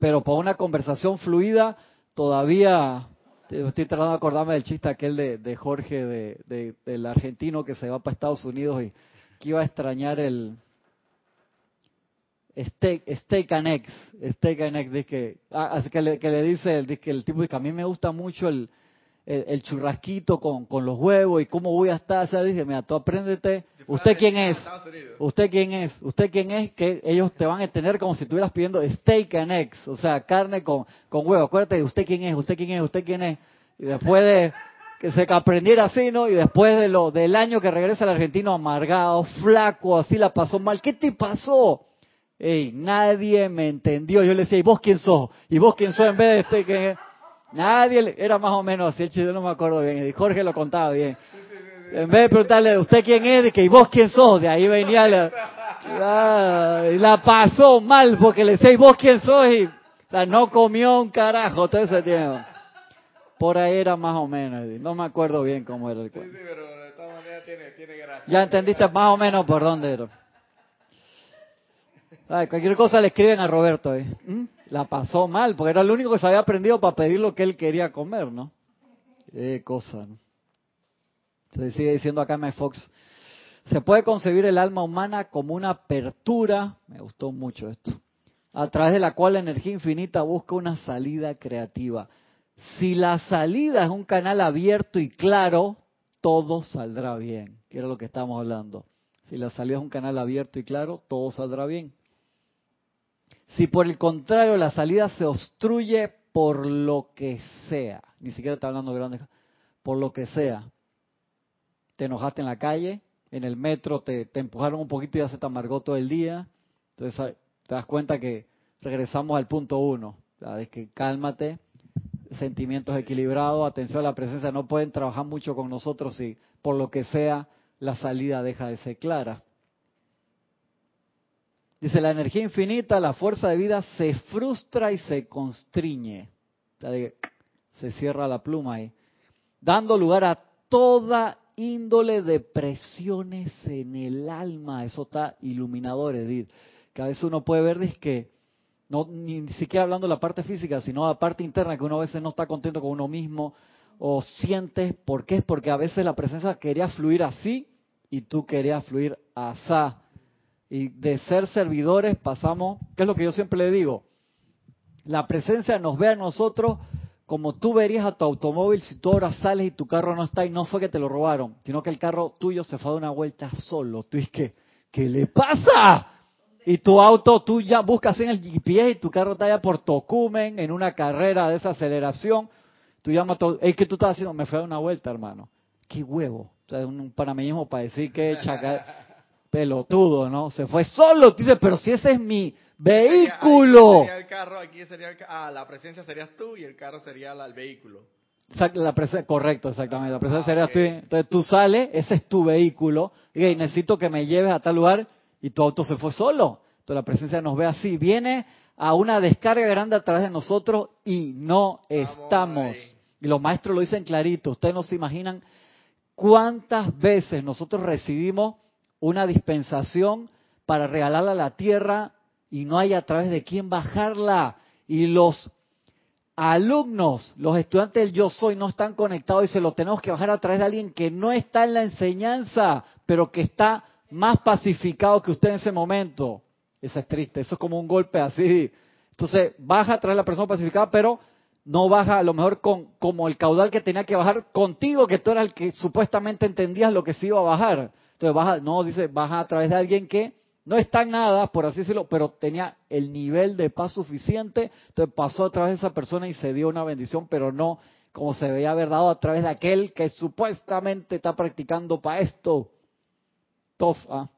pero por una conversación fluida todavía estoy tratando de acordarme del chiste aquel de, Jorge, de, del argentino que se va para Estados Unidos y que iba a extrañar el steak, steak and eggs, steak and eggs, que, ah, que, le, que le dice que el tipo que a mí me gusta mucho el, el, churrasquito con, con, los huevos y cómo voy a estar. O sea, dice, mira, tú apréndete. ¿Usted quién es? ¿Usted quién es? ¿Usted quién es? Que ellos te van a tener como si estuvieras pidiendo steak and eggs, o sea, carne con, con huevo. Acuérdate usted quién es, usted quién es, usted quién es. Y después de que se aprendiera así, ¿no? Y después de lo del año que regresa el argentino amargado, flaco, así la pasó mal. ¿Qué te pasó? Ey, nadie me entendió. Yo le decía, ¿y vos quién sos? ¿Y vos quién sos en vez de este que Nadie, era más o menos así, el no me acuerdo bien, y Jorge lo contaba bien. En vez de preguntarle, ¿usted quién es? ¿y vos quién sos? De ahí venía la, la, pasó mal porque le decía, ¿y vos quién sos? Y no comió un carajo todo ese tiempo. Por ahí era más o menos, no me acuerdo bien cómo era el cuento. Sí, sí, pero de todas maneras tiene, tiene gracia. Ya entendiste más o menos por dónde era. Cualquier cosa le escriben a Roberto. ¿eh? la pasó mal, porque era el único que se había aprendido para pedir lo que él quería comer, ¿no? Qué cosa, ¿no? Se sigue diciendo acá en Fox, se puede concebir el alma humana como una apertura, me gustó mucho esto, a través de la cual la energía infinita busca una salida creativa. Si la salida es un canal abierto y claro, todo saldrá bien, que era lo que estamos hablando. Si la salida es un canal abierto y claro, todo saldrá bien. Si por el contrario la salida se obstruye por lo que sea, ni siquiera está hablando de grandes, por lo que sea, te enojaste en la calle, en el metro te, empujaron un poquito y ya se te amargó todo el día, entonces te das cuenta que regresamos al punto uno, es que cálmate, sentimientos equilibrados, atención a la presencia, no pueden trabajar mucho con nosotros si por lo que sea la salida deja de ser clara. Dice, la energía infinita, la fuerza de vida se frustra y se constriñe. Se cierra la pluma ahí. Dando lugar a toda índole de presiones en el alma. Eso está iluminador, Edith. Que a veces uno puede ver es que, no, ni siquiera hablando de la parte física, sino la parte interna, que uno a veces no está contento con uno mismo o sientes. ¿Por qué? Es porque a veces la presencia quería fluir así y tú querías fluir así y de ser servidores pasamos, ¿qué es lo que yo siempre le digo? La presencia nos ve a nosotros como tú verías a tu automóvil si tú ahora sales y tu carro no está y no fue que te lo robaron, sino que el carro tuyo se fue a una vuelta solo. Tú dices, ¿qué, ¿qué le pasa? Y tu auto, tú ya buscas en el GPS y tu carro está allá por Tocumen en una carrera de esa aceleración. Tú llamas todo, es que tú estás haciendo, me fue a una vuelta, hermano. Qué huevo. O sea, un panameñismo para decir que chacal pelotudo, ¿no? Se fue solo. Dice, pero si ese es mi vehículo. Sería, el carro, aquí sería el, ah, la presencia serías tú y el carro sería el vehículo. La presencia, correcto, exactamente. La presencia ah, serías tú. Entonces tú sales, ese es tu vehículo. Y necesito que me lleves a tal lugar y tu auto se fue solo. Entonces la presencia nos ve así. Viene a una descarga grande a través de nosotros y no estamos. Y los maestros lo dicen clarito. Ustedes no se imaginan cuántas veces nosotros recibimos una dispensación para regalarla a la tierra y no hay a través de quién bajarla. Y los alumnos, los estudiantes del yo soy no están conectados y se lo tenemos que bajar a través de alguien que no está en la enseñanza, pero que está más pacificado que usted en ese momento. Eso es triste, eso es como un golpe así. Entonces, baja a través de la persona pacificada, pero no baja a lo mejor con como el caudal que tenía que bajar contigo, que tú eras el que supuestamente entendías lo que se iba a bajar. Entonces baja, no, dice, baja a través de alguien que no está en nada, por así decirlo, pero tenía el nivel de paz suficiente, entonces pasó a través de esa persona y se dio una bendición, pero no como se veía haber dado a través de aquel que supuestamente está practicando para esto. Tofa.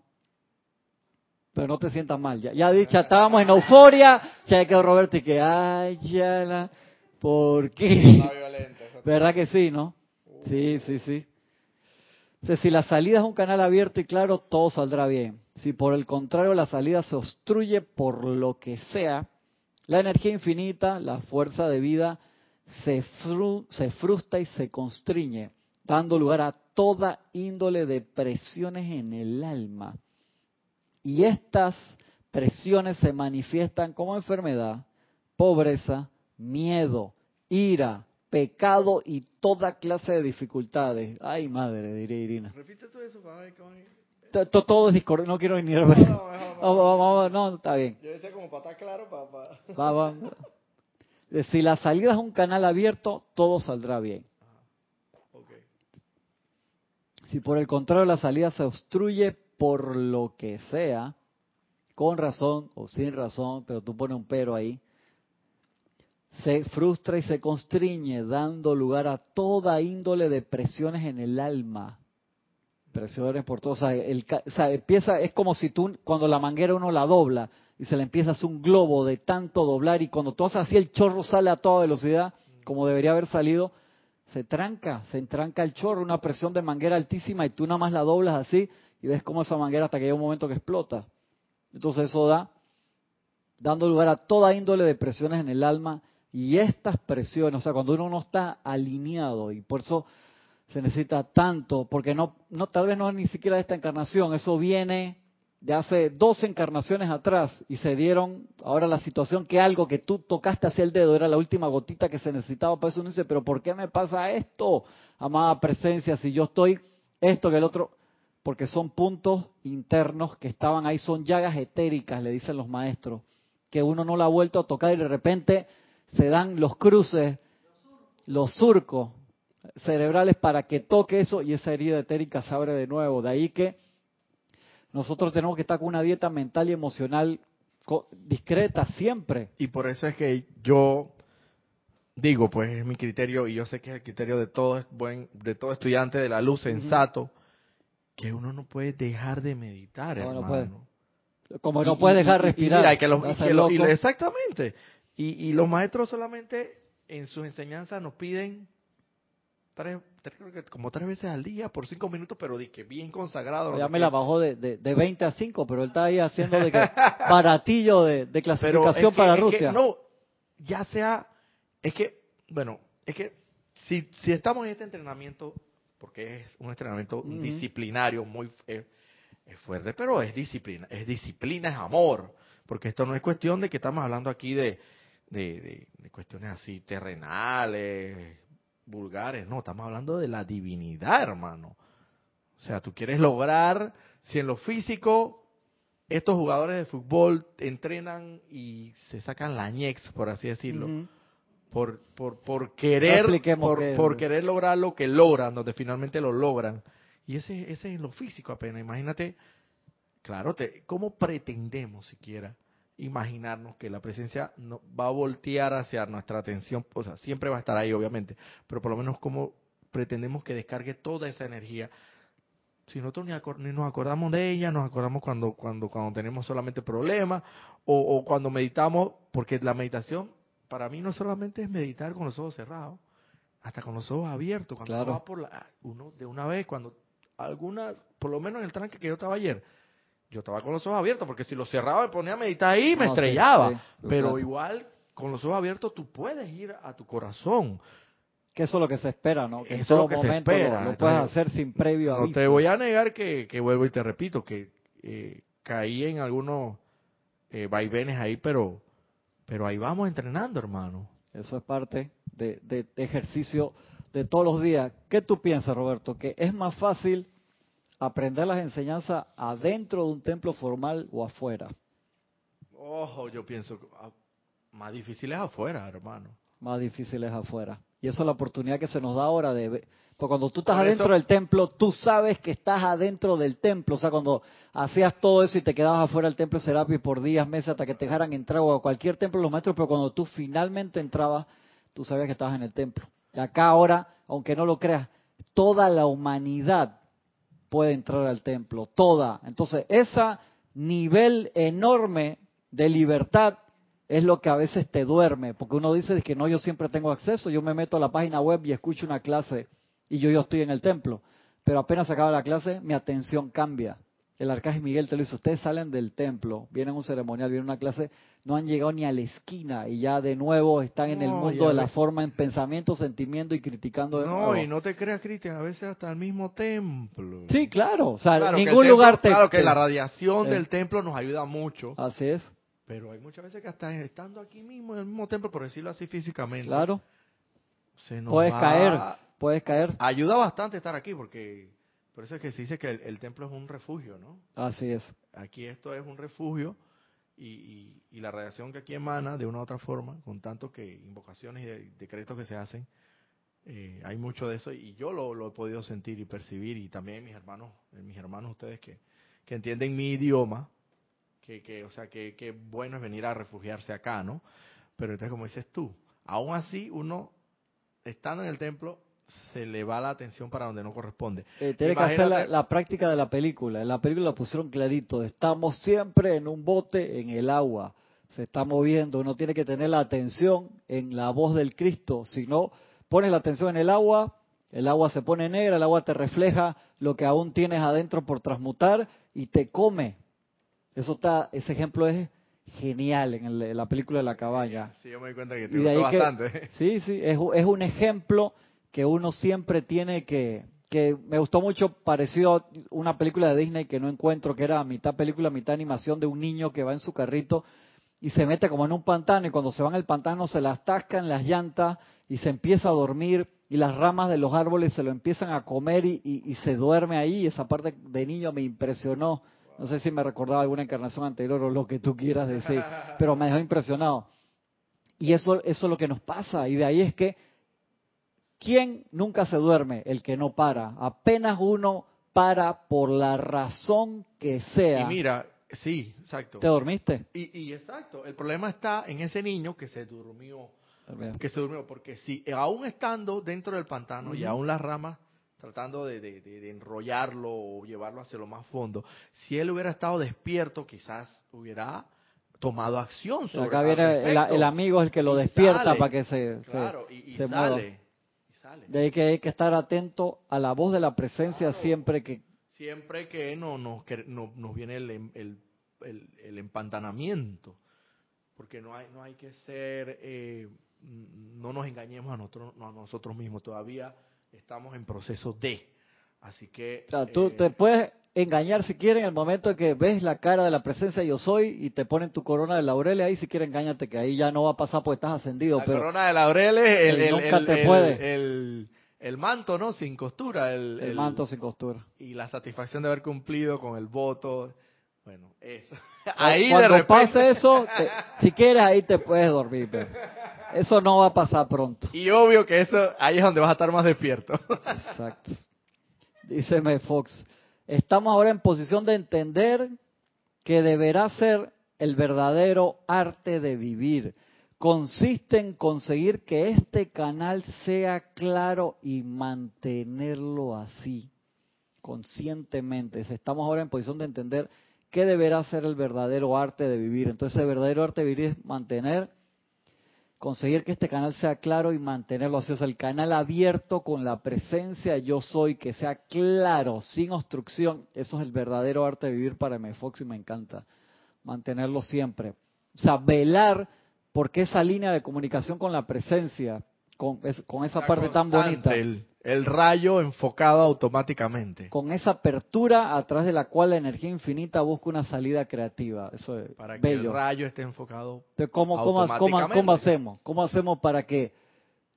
Pero no te sientas mal. Ya, ya dicha, estábamos en euforia. Ya quedó Roberto y que, ay, ya la. ¿Por qué? ¿Verdad que sí, no? Sí, sí, sí si la salida es un canal abierto y claro, todo saldrá bien. Si por el contrario la salida se obstruye por lo que sea, la energía infinita, la fuerza de vida, se, se frustra y se constriñe, dando lugar a toda índole de presiones en el alma. Y estas presiones se manifiestan como enfermedad, pobreza, miedo, ira, pecado y toda clase de dificultades. Ay, madre, diría Irina. Repite todo eso para ver cómo Todo es discordia, no quiero ni ver. No, no, vamos, no, está bien. Yo decía como para estar claro, para... Va. Si la salida es un canal abierto, todo saldrá bien. Ok. Si por el contrario la salida se obstruye por lo que sea, con razón o sin razón, pero tú pones un pero ahí, se frustra y se constriñe, dando lugar a toda índole de presiones en el alma. Presiones por todo, o sea, el o empieza, es como si tú, cuando la manguera uno la dobla y se le empieza a hacer un globo de tanto doblar y cuando haces así el chorro sale a toda velocidad, como debería haber salido, se tranca, se entranca el chorro, una presión de manguera altísima y tú nada más la doblas así y ves cómo esa manguera hasta que llega un momento que explota. Entonces eso da, dando lugar a toda índole de presiones en el alma y estas presiones, o sea, cuando uno no está alineado y por eso se necesita tanto, porque no, no tal vez no es ni siquiera de esta encarnación, eso viene de hace dos encarnaciones atrás y se dieron ahora la situación que algo que tú tocaste hacia el dedo era la última gotita que se necesitaba para eso uno dice, pero ¿por qué me pasa esto? Amada presencia, si yo estoy esto que el otro, porque son puntos internos que estaban ahí, son llagas etéricas, le dicen los maestros, que uno no la ha vuelto a tocar y de repente se dan los cruces, los surcos cerebrales para que toque eso y esa herida etérica se abre de nuevo. De ahí que nosotros tenemos que estar con una dieta mental y emocional discreta siempre. Y por eso es que yo digo, pues es mi criterio y yo sé que es el criterio de todo buen, de todo estudiante de la luz sensato, que uno no puede dejar de meditar, No, no hermano. puede. Como Y- no puedes dejar y respirar. mira, y que los- y que exactamente. Y, y los maestros solamente en sus enseñanzas nos piden tres, tres- creo que como tres veces al día por cinco minutos, pero de que bien consagrado. Ya me la bajó de, de, de 20 a 5, pero él está ahí haciendo de que baratillo de, clasificación es que- para es que Rusia. no, ya sea, es que, bueno, es que si, si estamos en este entrenamiento, porque es un entrenamiento disciplinario muy es, es fuerte, pero es disciplina, es disciplina, es amor, porque esto no es cuestión de que estamos hablando aquí de, de, de- de cuestiones así terrenales, vulgares, no, estamos hablando de la divinidad, hermano. O sea, tú quieres lograr, si en lo físico estos jugadores de fútbol entrenan y se sacan la ñex, por así decirlo, por, por, por querer por, querer lograr lo que logran, donde finalmente lo logran. Y ese, ese es en lo físico apenas. Imagínate, claro, te, ¿cómo pretendemos siquiera imaginarnos que la presencia no, va a voltear hacia nuestra atención? O sea, siempre va a estar ahí, obviamente, pero por lo menos cómo pretendemos que descargue toda esa energía si nosotros ni, acor- ni nos acordamos de ella, nos acordamos cuando, cuando, cuando tenemos solamente problemas o, o cuando meditamos, porque la meditación para mí no solamente es meditar con los ojos cerrados, hasta con los ojos abiertos, cuando Claro. uno va por la, uno de una vez, cuando alguna, por lo menos en el tranque que yo estaba ayer, yo estaba con los ojos abiertos, porque si los cerraba me ponía a meditar ahí, me No, sí, estrellaba, sí, pero claro. igual con los ojos abiertos tú puedes ir a tu corazón. Que eso es lo que se espera, ¿no? Que en Eso es lo que se momento espera. lo, Entonces, hacer sin previo No aviso. te voy a negar que, que vuelvo y te repito, que eh, caí en algunos eh, vaivenes ahí, pero, pero ahí vamos entrenando, hermano. Eso es parte de, de- de ejercicio de todos los días. ¿Qué tú piensas, Roberto? ¿Que es más fácil aprender las enseñanzas adentro de un templo formal o afuera? Ojo, yo pienso que ah, más difícil es afuera, hermano. Más difícil es afuera. Y eso es la oportunidad que se nos da ahora de ver. Porque cuando tú estás Por adentro eso- del templo, tú sabes que estás adentro del templo. O sea, cuando hacías todo eso y te quedabas afuera del templo de Serapis por días, meses, hasta que te dejaran entrar o a cualquier templo de los maestros, pero cuando tú finalmente entrabas, tú sabías que estabas en el templo. Y acá ahora, aunque no lo creas, toda la humanidad puede entrar al templo, toda. Entonces, ese nivel enorme de libertad es lo que a veces te duerme, porque uno dice que no, yo siempre tengo acceso, yo me meto a la página web y escucho una clase y yo, yo estoy en el templo, pero apenas acaba la clase, mi atención cambia. El arcángel Miguel te lo dice, ustedes salen del templo, vienen a un ceremonial, vienen a una clase, no han llegado ni a la esquina y ya de nuevo están en el No, mundo de la ves. forma, en pensamiento, sentimiento y criticando de No, nuevo. y no te creas, Cristian, a veces hasta el mismo templo. Sí, claro, o sea, Claro ningún templo- lugar te... Claro que la radiación eh. del templo nos ayuda mucho, Así es, pero hay muchas veces que hasta estando aquí mismo, en el mismo templo, por decirlo así físicamente, claro, se nos puedes va- caer, puedes caer, Ayuda bastante estar aquí, porque por eso es que se dice que el, el templo es un refugio, ¿no? así es. Aquí esto es un refugio y, y- y la radiación que aquí emana de una u otra forma, con tanto que invocaciones y de- decretos que se hacen, eh, hay mucho de eso y yo lo, lo he podido sentir y percibir y también mis hermanos, eh, mis hermanos ustedes que, que entienden mi idioma, que, que o sea, que, que bueno es venir a refugiarse acá, ¿no? Pero entonces como dices tú, aún así uno, estando en el templo, se le va la atención para donde no corresponde. Eh, tiene que hacer la, práctica de la película. En la película la pusieron clarito. Estamos siempre en un bote en el agua. Se está moviendo. Uno tiene que tener la atención en la voz del Cristo. Si no, pones la atención en el agua, el agua se pone negra, el agua te refleja lo que aún tienes adentro por transmutar y te come. Eso está, ese ejemplo es genial en, el- en la película de la cabaña. Sí, yo me di cuenta que te Y gustó que- bastante. Sí, sí, es, es un ejemplo que uno siempre tiene que, que me gustó mucho, parecido a una película de Disney que no encuentro, que era mitad película, mitad animación de un niño que va en su carrito y se mete como en un pantano y cuando se va en el pantano se las tascan las llantas y se empieza a dormir y las ramas de los árboles se lo empiezan a comer y, y- y se duerme ahí. Esa parte de niño me impresionó. No sé si me recordaba alguna encarnación anterior o lo que tú quieras decir, pero me dejó impresionado. Y eso, eso es lo que nos pasa. Y de ahí es que, ¿quién nunca se duerme? El que no para. Apenas uno para por la razón que sea. Y mira, sí, exacto. ¿Te dormiste? Y, y exacto, el problema está en ese niño que se durmió, que se durmió, porque si aún estando dentro del pantano y aún las ramas tratando de, de- enrollarlo o llevarlo hacia lo más fondo, si él hubiera estado despierto, quizás hubiera tomado acción sobre Acá viene el, el amigo es el que lo Y despierta sale. para que se, se- Claro, y, y se sale. De ahí que hay que estar atento a la voz de la presencia Claro. siempre que... siempre que no, nos, que no- nos viene el, em- el, el- el empantanamiento, porque no hay, no hay que ser, eh, no nos engañemos a nosotros, a nosotros mismos, todavía estamos en proceso de, así que... O sea, tú eh, te puedes engañar si quieres en el momento en que ves la cara de la presencia yo soy y te ponen tu corona de laureles ahí si quieres engáñate que ahí ya no va a pasar porque estás ascendido. la pero corona de laureles, el, el nunca el- te puede. el- el manto, ¿no? Sin costura, el, manto sin costura. y la satisfacción de haber cumplido con el voto, bueno, eso. Ahí de Cuando repente... pase eso, te- si quieres ahí te puedes dormir, pero eso no va a pasar pronto. Y obvio que eso, ahí es donde vas a estar más despierto. Exacto. Díceme Fox, estamos ahora en posición de entender que deberá ser el verdadero arte de vivir. Consiste en conseguir que este canal sea claro y mantenerlo así, conscientemente. Estamos ahora en posición de entender qué deberá ser el verdadero arte de vivir. Entonces, el verdadero arte de vivir es mantener conseguir que este canal sea claro y mantenerlo así, o sea, el canal abierto con la presencia yo soy, que sea claro, sin obstrucción, eso es el verdadero arte de vivir para Fox y me encanta, mantenerlo siempre. O sea, velar porque esa línea de comunicación con la presencia, con, es- con esa La parte tan bonita, El, el rayo enfocado automáticamente. con esa apertura a través de la cual la energía infinita busca una salida creativa, eso es Para que bello. el rayo esté enfocado. Entonces, ¿cómo, cómo, cómo, Automáticamente. cómo hacemos? ¿Cómo hacemos para que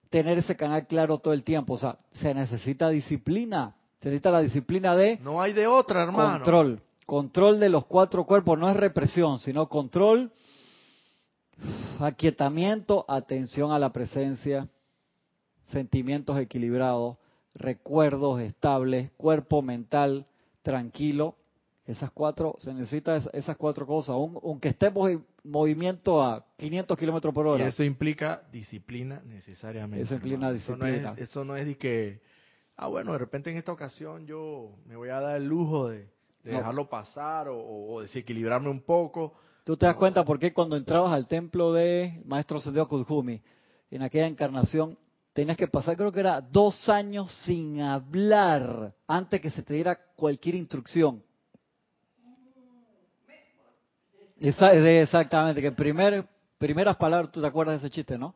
tener ese canal claro todo el tiempo? O sea, se necesita disciplina. Se necesita la disciplina de No hay de otra, hermano. control. Control de los cuatro cuerpos. No es represión, sino control, aquietamiento, atención a la presencia, sentimientos equilibrados, recuerdos estables, cuerpo mental tranquilo. Esas cuatro, se necesita es- esas cuatro cosas. Aun- aunque estemos en movimiento a 500 kilómetros por Y hora. eso implica disciplina necesariamente. Eso implica. Eso no es- disciplina. Eso no es, de que, ah, bueno, de repente en esta ocasión yo me voy a dar el lujo de, de No. dejarlo pasar o, desequilibrarme un poco. Tú te das cuenta por qué cuando entrabas al templo de Maestro Sendero Kudjumi, en aquella encarnación, tenías que pasar, creo que era dos años sin hablar antes que se te diera cualquier instrucción. Exactamente, que primer, primeras palabras, tú te acuerdas de ese chiste, ¿no?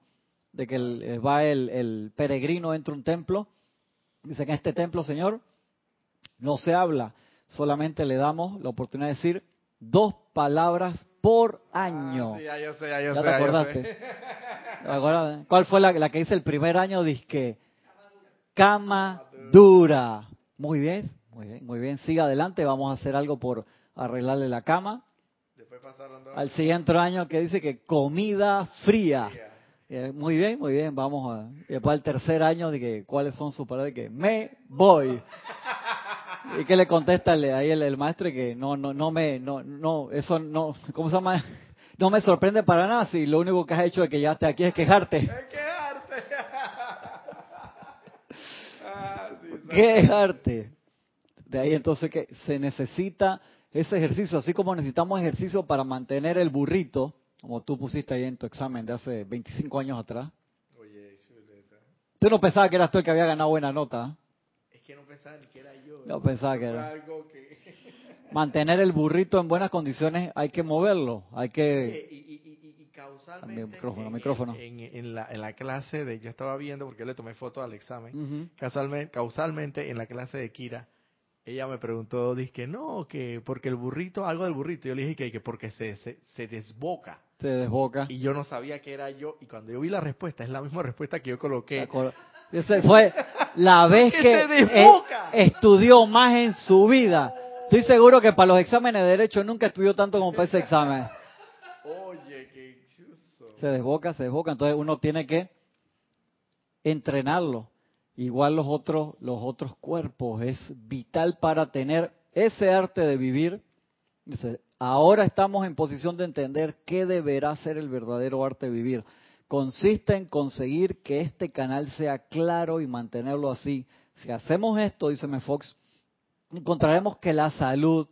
De que eh, va el, peregrino entra a un templo, dice en este templo, Señor, no se habla, solamente le damos la oportunidad de decir dos palabras por año. Ah, sí, ya yo sé, ya yo ¿Ya sé. te ya acordaste? sé. ¿Cuál fue la, la que dice el primer año? Dice cama dura. Muy bien, muy bien, muy bien. Siga adelante, vamos a hacer algo por arreglarle la cama. Después pasaron dos Al siguiente año que dice que comida fría. Eh, Muy bien, muy bien, vamos a... Y después al tercer año de que cuáles son sus palabras, de que me voy. Y que le contesta ahí el, el maestro que no, no, no me, no, no, eso no, ¿cómo se llama? No me sorprende para nada si lo único que has hecho de que ya aquí es quejarte. ¡Es quejarte! ah, sí. Quejarte. De ahí entonces que se necesita ese ejercicio, así como necesitamos ejercicio para mantener el burrito, como tú pusiste ahí en tu examen de hace 25 años atrás. Oye. Tú no pensabas que eras tú el que había ganado buena nota. No pensaba ni que era yo. No pensaba que era. algo que... Mantener el burrito en buenas condiciones hay que moverlo, hay que... y, y, y, y causalmente micrófono, en, micrófono. En, en la, en la clase de yo estaba viendo porque yo le tomé foto al examen Ujú. causalmente, causalmente en la clase de Kira ella me preguntó dice que no que porque el burrito algo del burrito yo le dije que, que porque se, se se desboca Se desboca. y yo no sabía que era yo y cuando yo vi la respuesta es la misma respuesta que yo ¿Te coloqué? Esa fue la vez ¡Que que se desboca! eh, estudió más en su vida. Estoy seguro que para los exámenes de derecho nunca estudió tanto como para ese examen. oye qué Se desboca, se desboca. Entonces uno tiene que entrenarlo. Igual los otros, los otros cuerpos. Es vital para tener ese arte de vivir. Dice, ahora estamos en posición de entender qué deberá ser el verdadero arte de vivir. Consiste en conseguir que este canal sea claro y mantenerlo así. Si hacemos esto, dice M. Fox, encontraremos que la salud,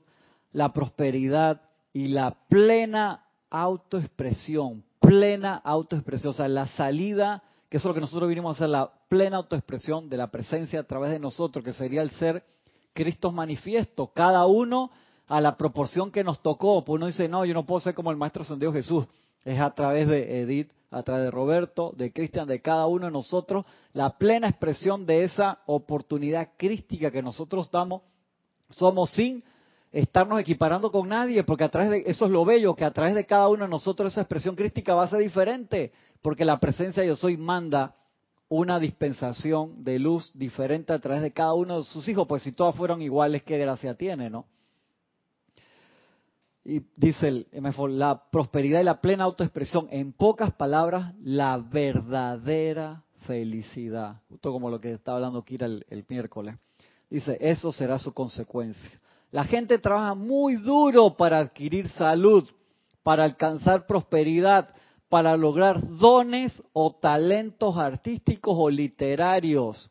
la prosperidad y la plena autoexpresión, plena autoexpresión, o sea, la salida, que es lo que nosotros vinimos a hacer, la plena autoexpresión de la presencia a través de nosotros, que sería el ser Cristo manifiesto, cada uno a la proporción que nos tocó. Pues uno dice, no, yo no puedo ser como el Maestro Ascendido Jesús. Es a través de Edith, a través de Roberto, de Cristian, de cada uno de nosotros, la plena expresión de esa oportunidad crística que nosotros damos somos sin estarnos equiparando con nadie, porque a través de eso es lo bello, que a través de cada uno de nosotros esa expresión crística va a ser diferente, porque la presencia yo soy manda una dispensación de luz diferente a través de cada uno de sus hijos, pues si todas fueron iguales, qué gracia tiene, ¿no? Y dice el la prosperidad y la plena autoexpresión, en pocas palabras, la verdadera felicidad, justo como lo que estaba hablando Kira el miércoles. Dice, eso será su consecuencia. La gente trabaja muy duro para adquirir salud, para alcanzar prosperidad, para lograr dones o talentos artísticos o literarios,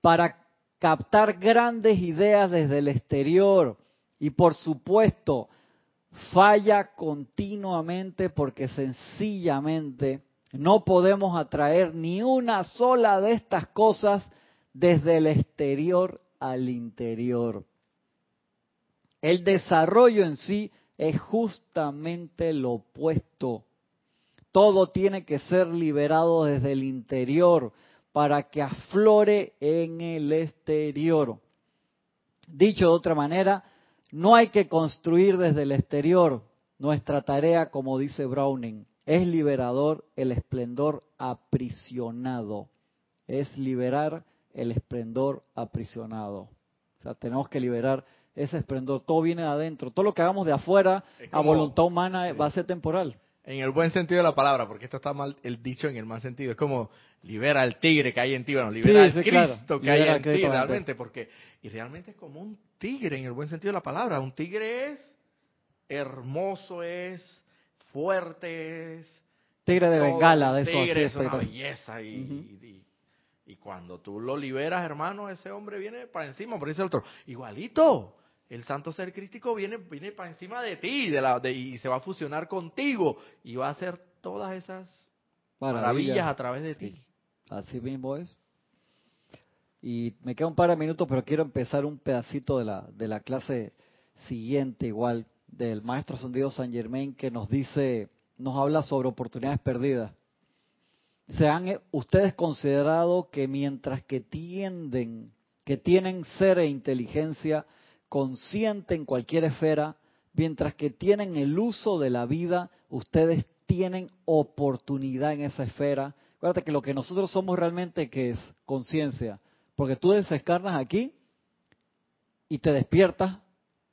para captar grandes ideas desde el exterior y por supuesto falla continuamente porque sencillamente no podemos atraer ni una sola de estas cosas desde el exterior al interior. El desarrollo en sí es justamente lo opuesto. Todo tiene que ser liberado desde el interior para que aflore en el exterior. Dicho de otra manera, no hay que construir desde el exterior. Nuestra tarea, como dice Browning, es liberador el esplendor aprisionado. Es liberar el esplendor aprisionado. O sea, tenemos que liberar ese esplendor. Todo viene de adentro. Todo lo que hagamos de afuera Es a como- voluntad humana va a ser temporal. En el buen sentido de la palabra, porque esto está mal el dicho en el mal sentido. Es como libera al tigre que hay en ti, bueno, libera al sí, Cristo claro. que hay Libera en al Cristo ti que hay en ti. realmente, porque y realmente es como un tigre en el buen sentido de la palabra. Un tigre es hermoso, es fuerte, es Tigre de todo. bengala, de eso tigre así es una espectacular. belleza y, y- y- y cuando tú lo liberas, hermano, ese hombre viene para encima, por dice el otro, igualito. El santo ser crístico viene viene para encima de ti de la, de- y se va a fusionar contigo y va a hacer todas esas maravillas, a través de ti. Sí. Así mismo es. Y me queda un par de minutos, pero quiero empezar un pedacito de la, de la clase siguiente igual, del maestro ascendido San Germain que nos dice, nos habla sobre oportunidades perdidas. ¿Se han ustedes considerado que mientras que tienden, que tienen ser e inteligencia consciente en cualquier esfera, mientras que tienen el uso de la vida, ustedes tienen oportunidad en esa esfera? Acuérdate que lo que nosotros somos realmente que es conciencia, porque tú desencarnas aquí y te despiertas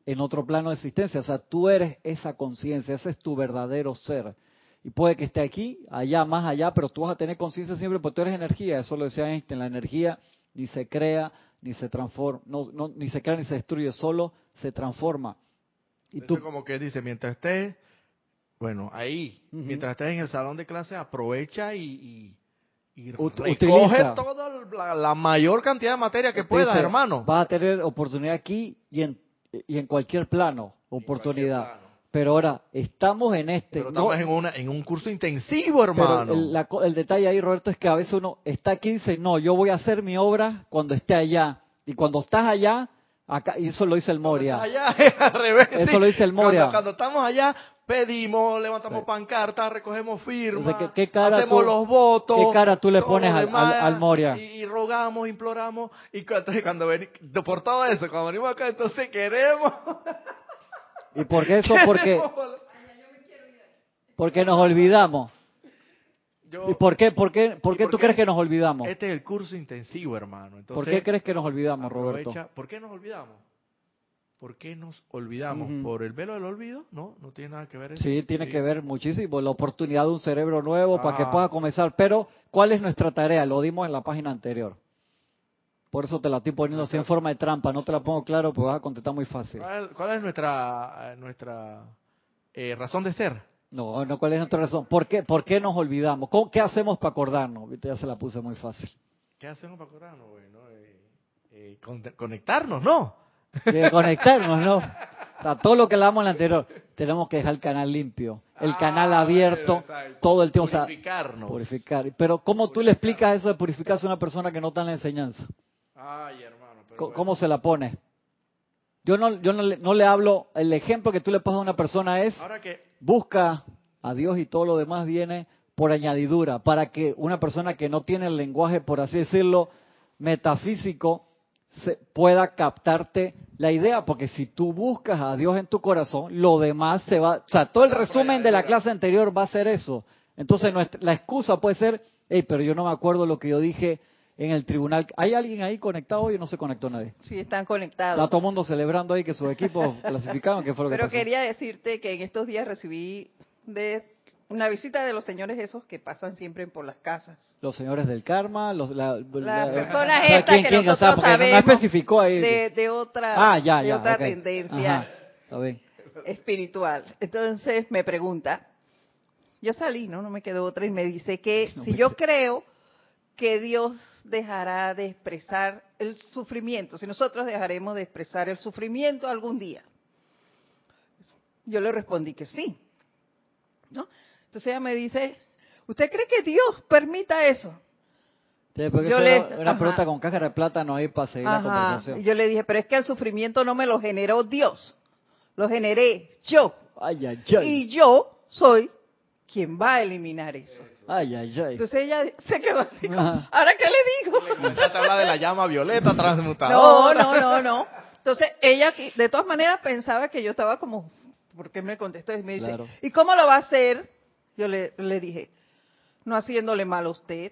en otro plano de existencia, o sea, tú eres esa conciencia, ese es tu verdadero ser. Y puede que esté aquí, allá, más allá, pero tú vas a tener conciencia siempre porque tú eres energía. Eso lo decía Einstein, la energía ni se crea, ni se transforma, no, no, ni se crea ni se destruye, solo se transforma. Y tú como que dice, mientras estés, bueno, ahí, mientras estés en el salón de clase, aprovecha y, y, recoge toda la, mayor cantidad de materia que puedas, hermano. Vas a tener oportunidad aquí y en, y en cualquier plano, oportunidad. Pero ahora, estamos en este. Pero estamos en, una, en un curso intensivo, hermano. el, detalle ahí, Roberto, es que a veces uno está aquí y dice, no, yo voy a hacer mi obra cuando esté allá. Y cuando estás allá, acá, y eso lo dice el Moria. allá al revés. Eso lo dice el Moria. Cuando, estamos allá, pedimos, levantamos pancartas, recogemos firmas, hacemos los votos. ¿Qué cara tú le pones al, Moria? Y, rogamos, imploramos. Y cuando, cuando venimos, por todo eso, cuando venimos acá, entonces queremos. ¿Y por qué eso? Porque, porque nos olvidamos. ¿Y por qué, por qué, por qué tú crees que nos olvidamos? Este es el curso intensivo, hermano. Entonces, ¿Por qué crees que nos olvidamos, Roberto? ¿Por qué nos olvidamos? ¿Por qué nos olvidamos? ¿Por el velo del olvido? No, no tiene nada que ver eso. Sí, tiene que ver muchísimo. La oportunidad de un cerebro nuevo para que pueda comenzar. Pero, ¿cuál es nuestra tarea? Lo dimos en la página anterior. Por eso te la estoy poniendo así en forma de trampa. No te la pongo claro porque vas a contestar muy fácil. ¿Cuál, es nuestra, nuestra eh, razón de ser? No, no, ¿cuál es nuestra razón? ¿Por qué, por qué nos olvidamos? ¿Qué hacemos para acordarnos? Ya se la puse muy fácil. ¿Qué hacemos para acordarnos? Bueno, eh, eh, conectarnos, ¿no? Conectarnos, ¿no? O sea, todo lo que hablamos en la anterior, tenemos que dejar el canal limpio, el canal ah, abierto todo el tiempo. Purificarnos. purificar. Pero ¿cómo tú le explicas eso de purificarse a una persona que no está en la enseñanza? Ay, hermano. ¿Cómo se la pone? Yo no, yo no le, no le hablo, el ejemplo que tú le pasas a una persona es, busca a Dios y todo lo demás viene por añadidura, para que una persona que no tiene el lenguaje, por así decirlo, metafísico, se pueda captarte la idea, porque si tú buscas a Dios en tu corazón, lo demás se va, o sea, todo el resumen de la clase anterior va a ser eso. Entonces la excusa puede ser, hey, pero yo no me acuerdo lo que yo dije en el tribunal. ¿Hay alguien ahí conectado hoy o no se conectó nadie? Sí, están conectados. Está todo el mundo celebrando ahí que su equipo clasificaron. ¿Qué fue lo Pero quería decirte que en estos días recibí de una visita de los señores esos que pasan siempre por las casas. Los señores del karma, los, la, las personas estas que nosotros sabemos no especificó ahí. De, otra, ah, ya, de otra tendencia espiritual. Entonces me pregunta, yo salí, ¿no? No me quedó otra y me dice que si yo creo que Dios dejará de expresar el sufrimiento, si nosotros dejaremos de expresar el sufrimiento algún día. Yo le respondí que sí. ¿no? Entonces ella me dice, ¿usted cree que Dios permita eso? Sí, porque yo le, una pregunta con caja de plata no hay para seguir la conversación. Y yo le dije, pero es que el sufrimiento no me lo generó Dios, lo generé yo. Ay, ay, ay. Y yo soy quien va a eliminar eso. Ay, ay, ay. Entonces ella se quedó así, ¿ahora qué le digo? Comenzaste a hablar de la llama violeta transmutadora. No, no, no, no. Entonces ella, de todas maneras, pensaba que yo estaba como, ¿por qué me contestó? Y me dice, ¿y cómo lo va a hacer? Yo le, le dije, no haciéndole mal a usted,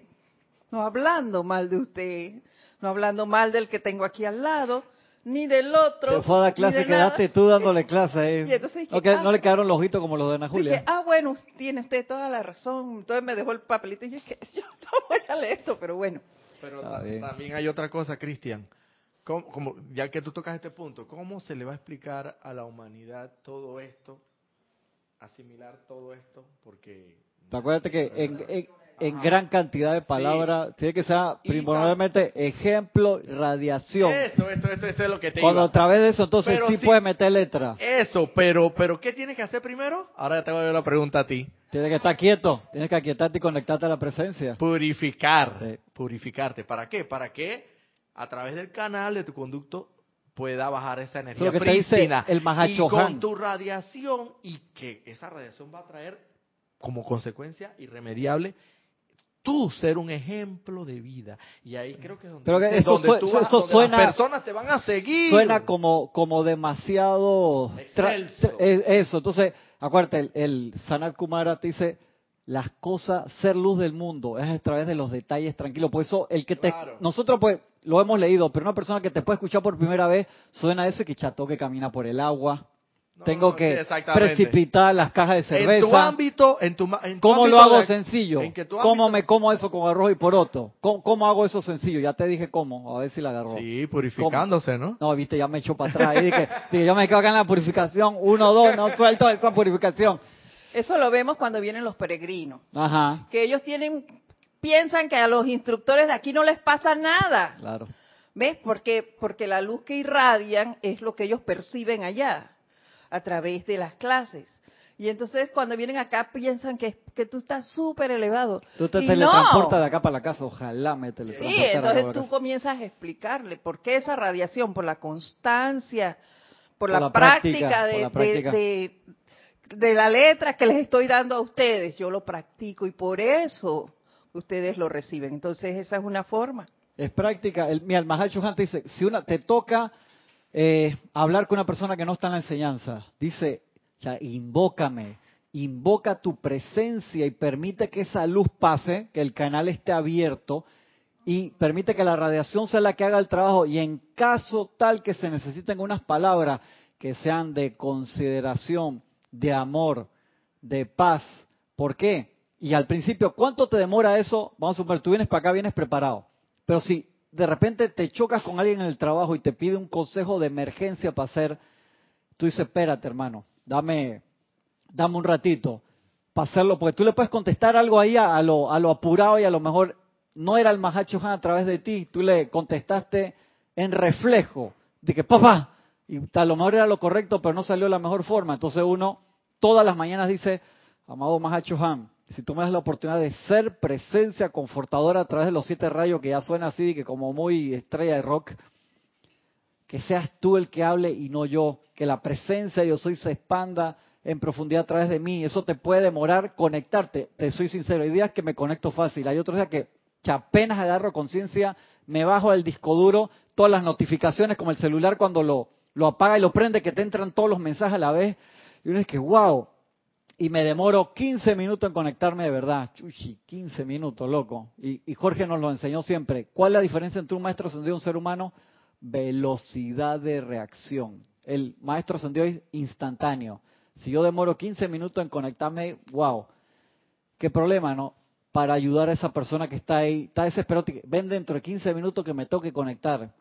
no hablando mal de usted, no hablando mal del que tengo aquí al lado, ni del otro. Te fue a dar clase, quedaste tú dándole clase no, le quedaron los ojitos como los de Ana Julia. Dije, ah, bueno, tiene usted toda la razón. Entonces me dejó el papelito y yo dije, yo no voy a leer esto, pero bueno. Pero también hay otra cosa, Cristian. Como, ya que tú tocas este punto, ¿cómo se le va a explicar a la humanidad todo esto, asimilar todo esto? Porque... Acuérdate que en, en gran cantidad de palabras. Tiene que ser primordialmente ejemplo, radiación. Eso, eso, eso, eso, es lo que te Cuando a través de eso, entonces sí, puede meter letra. Eso, pero, pero ¿qué tienes que hacer primero? Ahora ya te voy a dar la pregunta a ti. Tienes que estar quieto, tienes que aquietarte y conectarte a la presencia. Purificar, purificarte. ¿Para qué? Para que a través del canal de tu conducto pueda bajar esa energía que te dice prístina. el y con tu radiación y que esa radiación va a traer como consecuencia irremediable tú ser un ejemplo de vida y ahí creo que es donde, que eso tú eso vas- donde suena- las personas te van a seguir Suena como, como demasiado... Excelso. eso, entonces, acuérdate, el, el Sanat Kumara te dice, las cosas, ser luz del mundo, es a través de los detalles tranquilos. Por eso, el que te... Claro. Nosotros pues lo hemos leído, pero una persona que te puede escuchar por primera vez, suena eso y que chato que camina por el agua. No, Tengo que precipitar las cajas de cerveza. en tu ámbito en tu, ma- en tu ¿Cómo ámbito lo hago de- sencillo? en que tu ¿Cómo me como eso con arroz y poroto? ¿Cómo, cómo hago eso sencillo? Ya te dije cómo, a ver si la agarró. sí purificándose no No, viste, ya me echó para atrás. Y dije, dije, yo me quedo acá en la purificación. Uno, dos, no suelto esa purificación. Eso lo vemos cuando vienen los peregrinos, Ajá, que ellos tienen, piensan que a los instructores de aquí no les pasa nada. claro. ¿Ves? Porque, porque la luz que irradian es lo que ellos perciben allá, a través de las clases. Y entonces cuando vienen acá piensan que, que tú estás súper elevado. Tú te Y teletransportas no. de acá para la casa, ojalá me Sí, teletransportara de acá entonces tú casa. comienzas a explicarle por qué esa radiación, por la constancia, por, Por la, la práctica, práctica, de, por la práctica. de- de- de la letra que les estoy dando a ustedes. Yo lo practico y por eso ustedes lo reciben. Entonces esa es una forma. Es práctica. El, mira, el Mahal Chohan te dice, si una, te toca eh, hablar con una persona que no está en la enseñanza, dice, invócame, invoca tu presencia y permite que esa luz pase, que el canal esté abierto y permite que la radiación sea la que haga el trabajo y en caso tal que se necesiten unas palabras que sean de consideración, de amor, de paz. ¿Por qué? Y al principio, ¿cuánto te demora eso? Vamos a suponer, tú vienes para acá, vienes preparado. Pero si de repente te chocas con alguien en el trabajo y te pide un consejo de emergencia para hacer, tú dices, espérate hermano, dame, dame un ratito para hacerlo, porque tú le puedes contestar algo ahí a, lo apurado y a lo mejor no era el Mahacho Han a través de ti, tú le contestaste en reflejo, de que papá, y a lo mejor era lo correcto, pero no salió de la mejor forma. Entonces uno todas las mañanas dice, amado Mahacho Han, si tú me das la oportunidad de ser presencia confortadora a través de los siete rayos, que ya suena así, que como muy estrella de rock, que seas tú el que hable y no yo, que la presencia yo soy se expanda en profundidad a través de mí. Eso te puede demorar conectarte. Te soy sincero, hay días que me conecto fácil, hay otros días que, que apenas agarro conciencia, me bajo el disco duro, todas las notificaciones como el celular cuando lo, lo apaga y lo prende, que te entran todos los mensajes a la vez. Y uno es que, wow, y me demoro 15 minutos en conectarme de verdad. Chuchi, 15 minutos, loco. Y, Jorge nos lo enseñó siempre. ¿Cuál es la diferencia entre un maestro ascendido y un ser humano? Velocidad de reacción. El maestro ascendido es instantáneo. Si yo demoro 15 minutos en conectarme, wow. ¿Qué problema, no? Para ayudar a esa persona que está ahí, está desesperado. Ven dentro de 15 minutos que me toque conectar.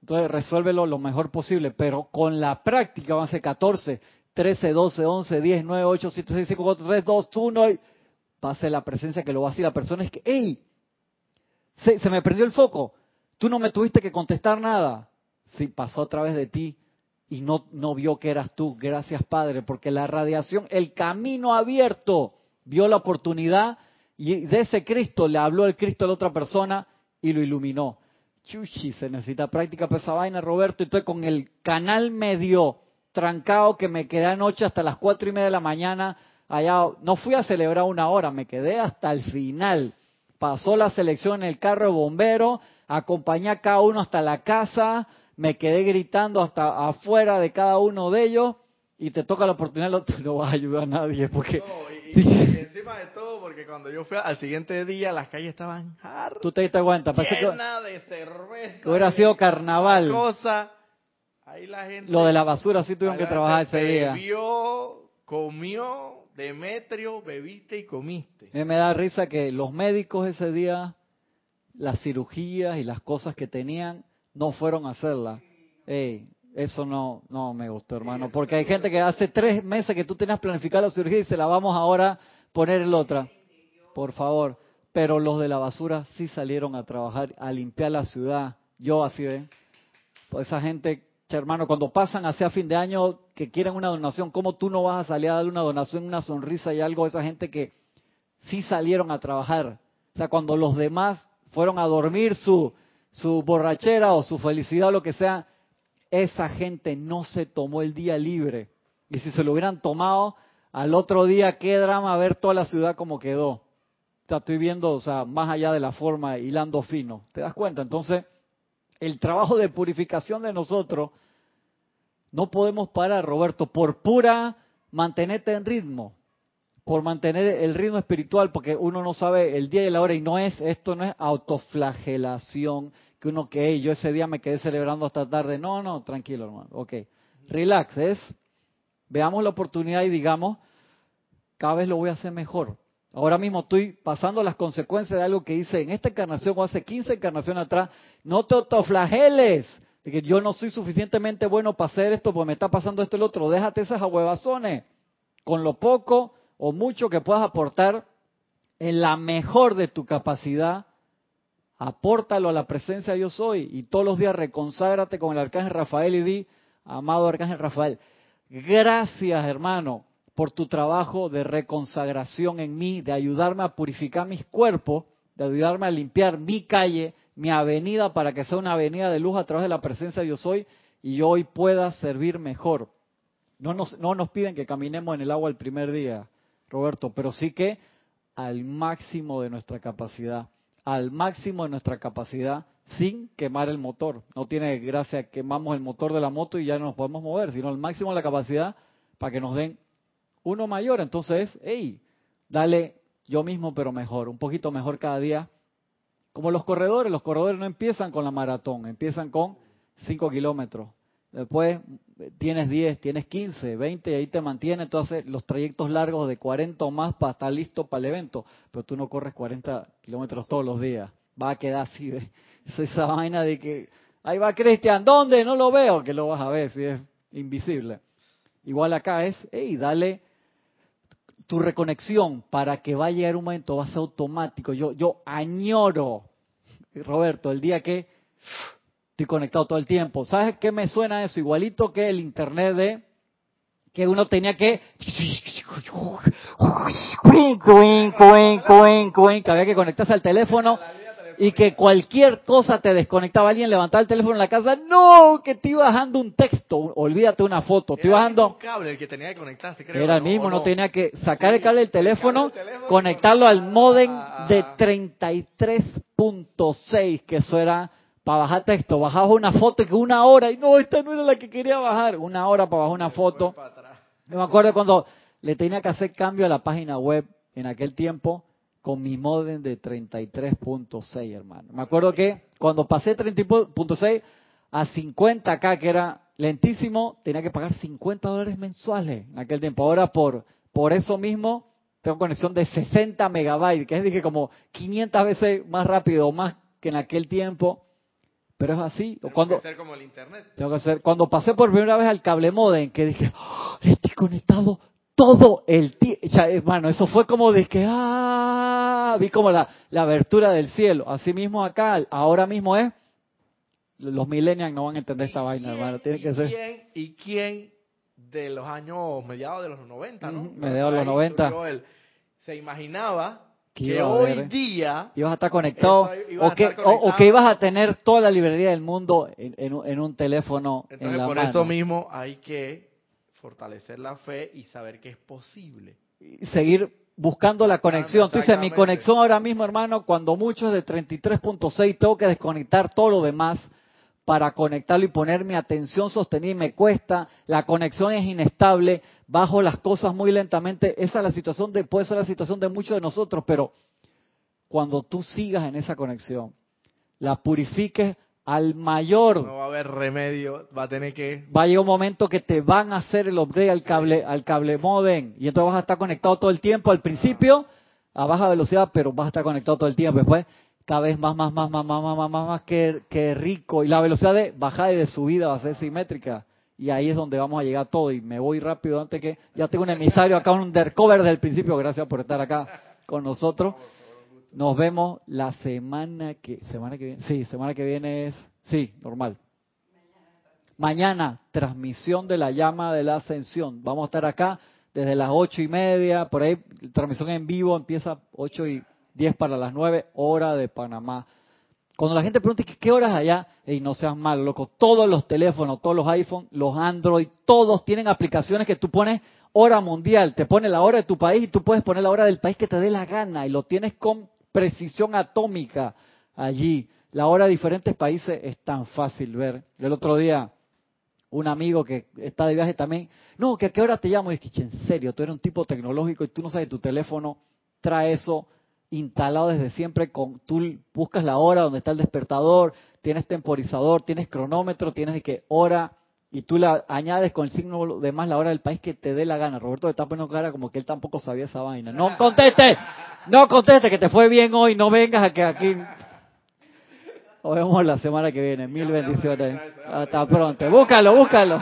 Entonces resuélvelo lo mejor posible, pero con la práctica van a ser 14, 13, 12, 11, 10, 9, 8, 7, 6, 5, 4, 3, 2, 1 y va a ser la presencia que lo va a decir la persona es que, hey, se, se me perdió el foco, tú no me tuviste que contestar nada. Sí, pasó a través de ti y no, no vio que eras tú. Gracias, Padre, porque la radiación, el camino abierto, vio la oportunidad y de ese Cristo le habló el Cristo a la otra persona y lo iluminó. Chuchi, se necesita práctica para esa vaina, Roberto. Entonces, con el canal medio trancado que me quedé anoche hasta las cuatro y media de la mañana, allá, no fui a celebrar una hora, me quedé hasta el final. Pasó la selección en el carro de bombero, acompañé a cada uno hasta la casa, me quedé gritando hasta afuera de cada uno de ellos y te toca la oportunidad, no vas a ayudar a nadie porque No, y, encima de todo, porque cuando yo fui al siguiente día, las calles estaban hartas, tú te diste cuenta, que de cerveza. hubiera sido carnaval. Cosa. Ahí la gente. Lo de la basura sí tuvieron que trabajar ese día. Bebió, comió, Demetrio, bebiste y comiste. A mí me da risa que los médicos ese día, las cirugías y las cosas que tenían, no fueron a hacerlas. Ey, eso no, no me gustó, hermano. Porque hay gente que hace tres meses que tú tenías planificada la cirugía y se la vamos ahora a poner en la otra. Por favor. Pero los de la basura sí salieron a trabajar, a limpiar la ciudad. Yo así ve. Pues esa gente, hermano, cuando pasan hacia fin de año que quieren una donación, ¿cómo tú no vas a salir a darle una donación, una sonrisa y algo a esa gente que sí salieron a trabajar? O sea, cuando los demás fueron a dormir su, su borrachera o su felicidad o lo que sea, esa gente no se tomó el día libre. Y si se lo hubieran tomado, al otro día, qué drama ver toda la ciudad como quedó. Estoy viendo, o sea, más allá de la forma, hilando fino. ¿Te das cuenta? Entonces, el trabajo de purificación de nosotros, no podemos parar, Roberto, por pura mantenerte en ritmo, por mantener el ritmo espiritual, porque uno no sabe el día y la hora y no es, esto no es autoflagelación, que uno que yo ese día me quedé celebrando hasta tarde. No, no, tranquilo, hermano. Ok. Relax, es veamos la oportunidad y digamos, cada vez lo voy a hacer mejor. Ahora mismo estoy pasando las consecuencias de algo que hice en esta encarnación o hace 15 encarnaciones atrás. No te autoflageles. De que yo no soy suficientemente bueno para hacer esto porque me está pasando esto y lo otro. Déjate esas ahuevazones. Con lo poco o mucho que puedas aportar en la mejor de tu capacidad, apórtalo a la presencia yo soy. Y todos los días reconságrate con el arcángel Rafael y di, amado arcángel Rafael, gracias hermano por tu trabajo de reconsagración en mí, de ayudarme a purificar mis cuerpos, de ayudarme a limpiar mi calle, mi avenida, para que sea una avenida de luz a través de la presencia de yo soy y yo hoy pueda servir mejor. No nos, no nos piden que caminemos en el agua el primer día, Roberto, pero sí que al máximo de nuestra capacidad, al máximo de nuestra capacidad, sin quemar el motor. No tiene gracia quemamos el motor de la moto y ya no nos podemos mover, sino al máximo de la capacidad para que nos den uno mayor. Entonces, hey, dale yo mismo, pero mejor, un poquito mejor cada día. Como los corredores, los corredores no empiezan con la maratón, empiezan con 5 kilómetros. Después tienes 10, tienes 15, 20 y ahí te mantiene. Entonces los trayectos largos de 40 o más para estar listo para el evento. Pero tú no corres 40 kilómetros todos los días. Va a quedar así, esa vaina de que ahí va Cristian, ¿dónde? No lo veo, que lo vas a ver si es invisible. Igual acá es, hey, dale tu reconexión para que vaya a llegar un momento, va a ser automático. Yo, yo añoro, Roberto, el día que estoy conectado todo el tiempo. ¿Sabes qué me suena eso? Igualito que el internet de que uno tenía que había que conectarse al teléfono y que cualquier cosa te desconectaba. Alguien levantaba el teléfono en la casa, no, que te iba bajando un texto, olvídate una foto, te iba bajando... cable el que tenía que conectarse, Era el mismo, no, tenía que sacar el cable del teléfono, conectarlo al modem ah, de 33.6, que eso era para bajar texto. Bajabas una foto que una hora, y no, esta no era la que quería bajar, una hora para bajar una foto. Yo me acuerdo cuando le tenía que hacer cambio a la página web en aquel tiempo, con mi modem de 33.6, hermano. Me acuerdo que cuando pasé 30.6 a 50 acá, que era lentísimo, tenía que pagar 50 dólares mensuales en aquel tiempo. Ahora por, por eso mismo tengo conexión de 60 megabytes, que es dije como 500 veces más rápido o más que en aquel tiempo. Pero es así. Tengo cuando, que ser como el internet. Tengo que hacer. Cuando pasé por primera vez al cable modem, que dije, ¡Oh, estoy conectado todo el tiempo. Hermano, eso fue como de que, ah, vi como la, la abertura del cielo. Así mismo acá, ahora mismo es, los millennials no van a entender esta vaina, hermano. Tiene que ser. Quién, ¿Y quién de los años mediados de los 90, no? mediados de los 90. se imaginaba que hoy día ibas a estar conectado o, que, o, que ibas a tener toda la librería del mundo en, en, un teléfono Entonces, en la por eso mismo hay que fortalecer la fe y saber que es posible. seguir buscando la conexión. Tú dices, mi conexión ahora mismo, hermano, cuando mucho es de 33.6, tengo que desconectar todo lo demás para conectarlo y poner mi atención sostenida y me cuesta, la conexión es inestable, bajo las cosas muy lentamente, esa es la situación de, puede ser la situación de muchos de nosotros, pero cuando tú sigas en esa conexión, la purifiques al mayor. No va a haber remedio, va a tener que... Va a llegar un momento que te van a hacer el upgrade al cable, al cable modem y entonces vas a estar conectado todo el tiempo al principio a baja velocidad, pero vas a estar conectado todo el tiempo. Después cada vez más, más, más, más, más, más, más, más, más que, que rico. Y la velocidad de bajada y de subida va a ser simétrica. Y ahí es donde vamos a llegar todo. Y me voy rápido antes que... Ya tengo un emisario acá, un undercover desde el principio. Gracias por estar acá con nosotros. Nos vemos la semana que semana que viene. Sí, semana que viene es sí, normal. Mañana transmisión de la llama de la ascensión. Vamos a estar acá desde las ocho y media, por ahí transmisión en vivo empieza ocho y diez para las nueve hora de Panamá. Cuando la gente pregunta ¿qué horas allá? Y no seas mal, loco. Todos los teléfonos, todos los iPhones, los Android, todos tienen aplicaciones que tú pones hora mundial. Te pone la hora de tu país y tú puedes poner la hora del país que te dé la gana. Y lo tienes con precisión atómica allí. La hora de diferentes países es tan fácil ver. El otro día, un amigo que está de viaje también, no, que a qué hora te llamo. Y es que, en serio, tú eres un tipo tecnológico y tú no sabes, tu teléfono trae eso instalado desde siempre. Con, tú buscas la hora donde está el despertador, tienes temporizador, tienes cronómetro, tienes de qué hora y tú la añades con el signo de más la hora del país que te dé la gana. Roberto te está poniendo cara como que él tampoco sabía esa vaina. No conteste, no conteste que te fue bien hoy, no vengas a que aquí... Nos vemos la semana que viene. Mil bendiciones. Hasta pronto. Búscalo, búscalo.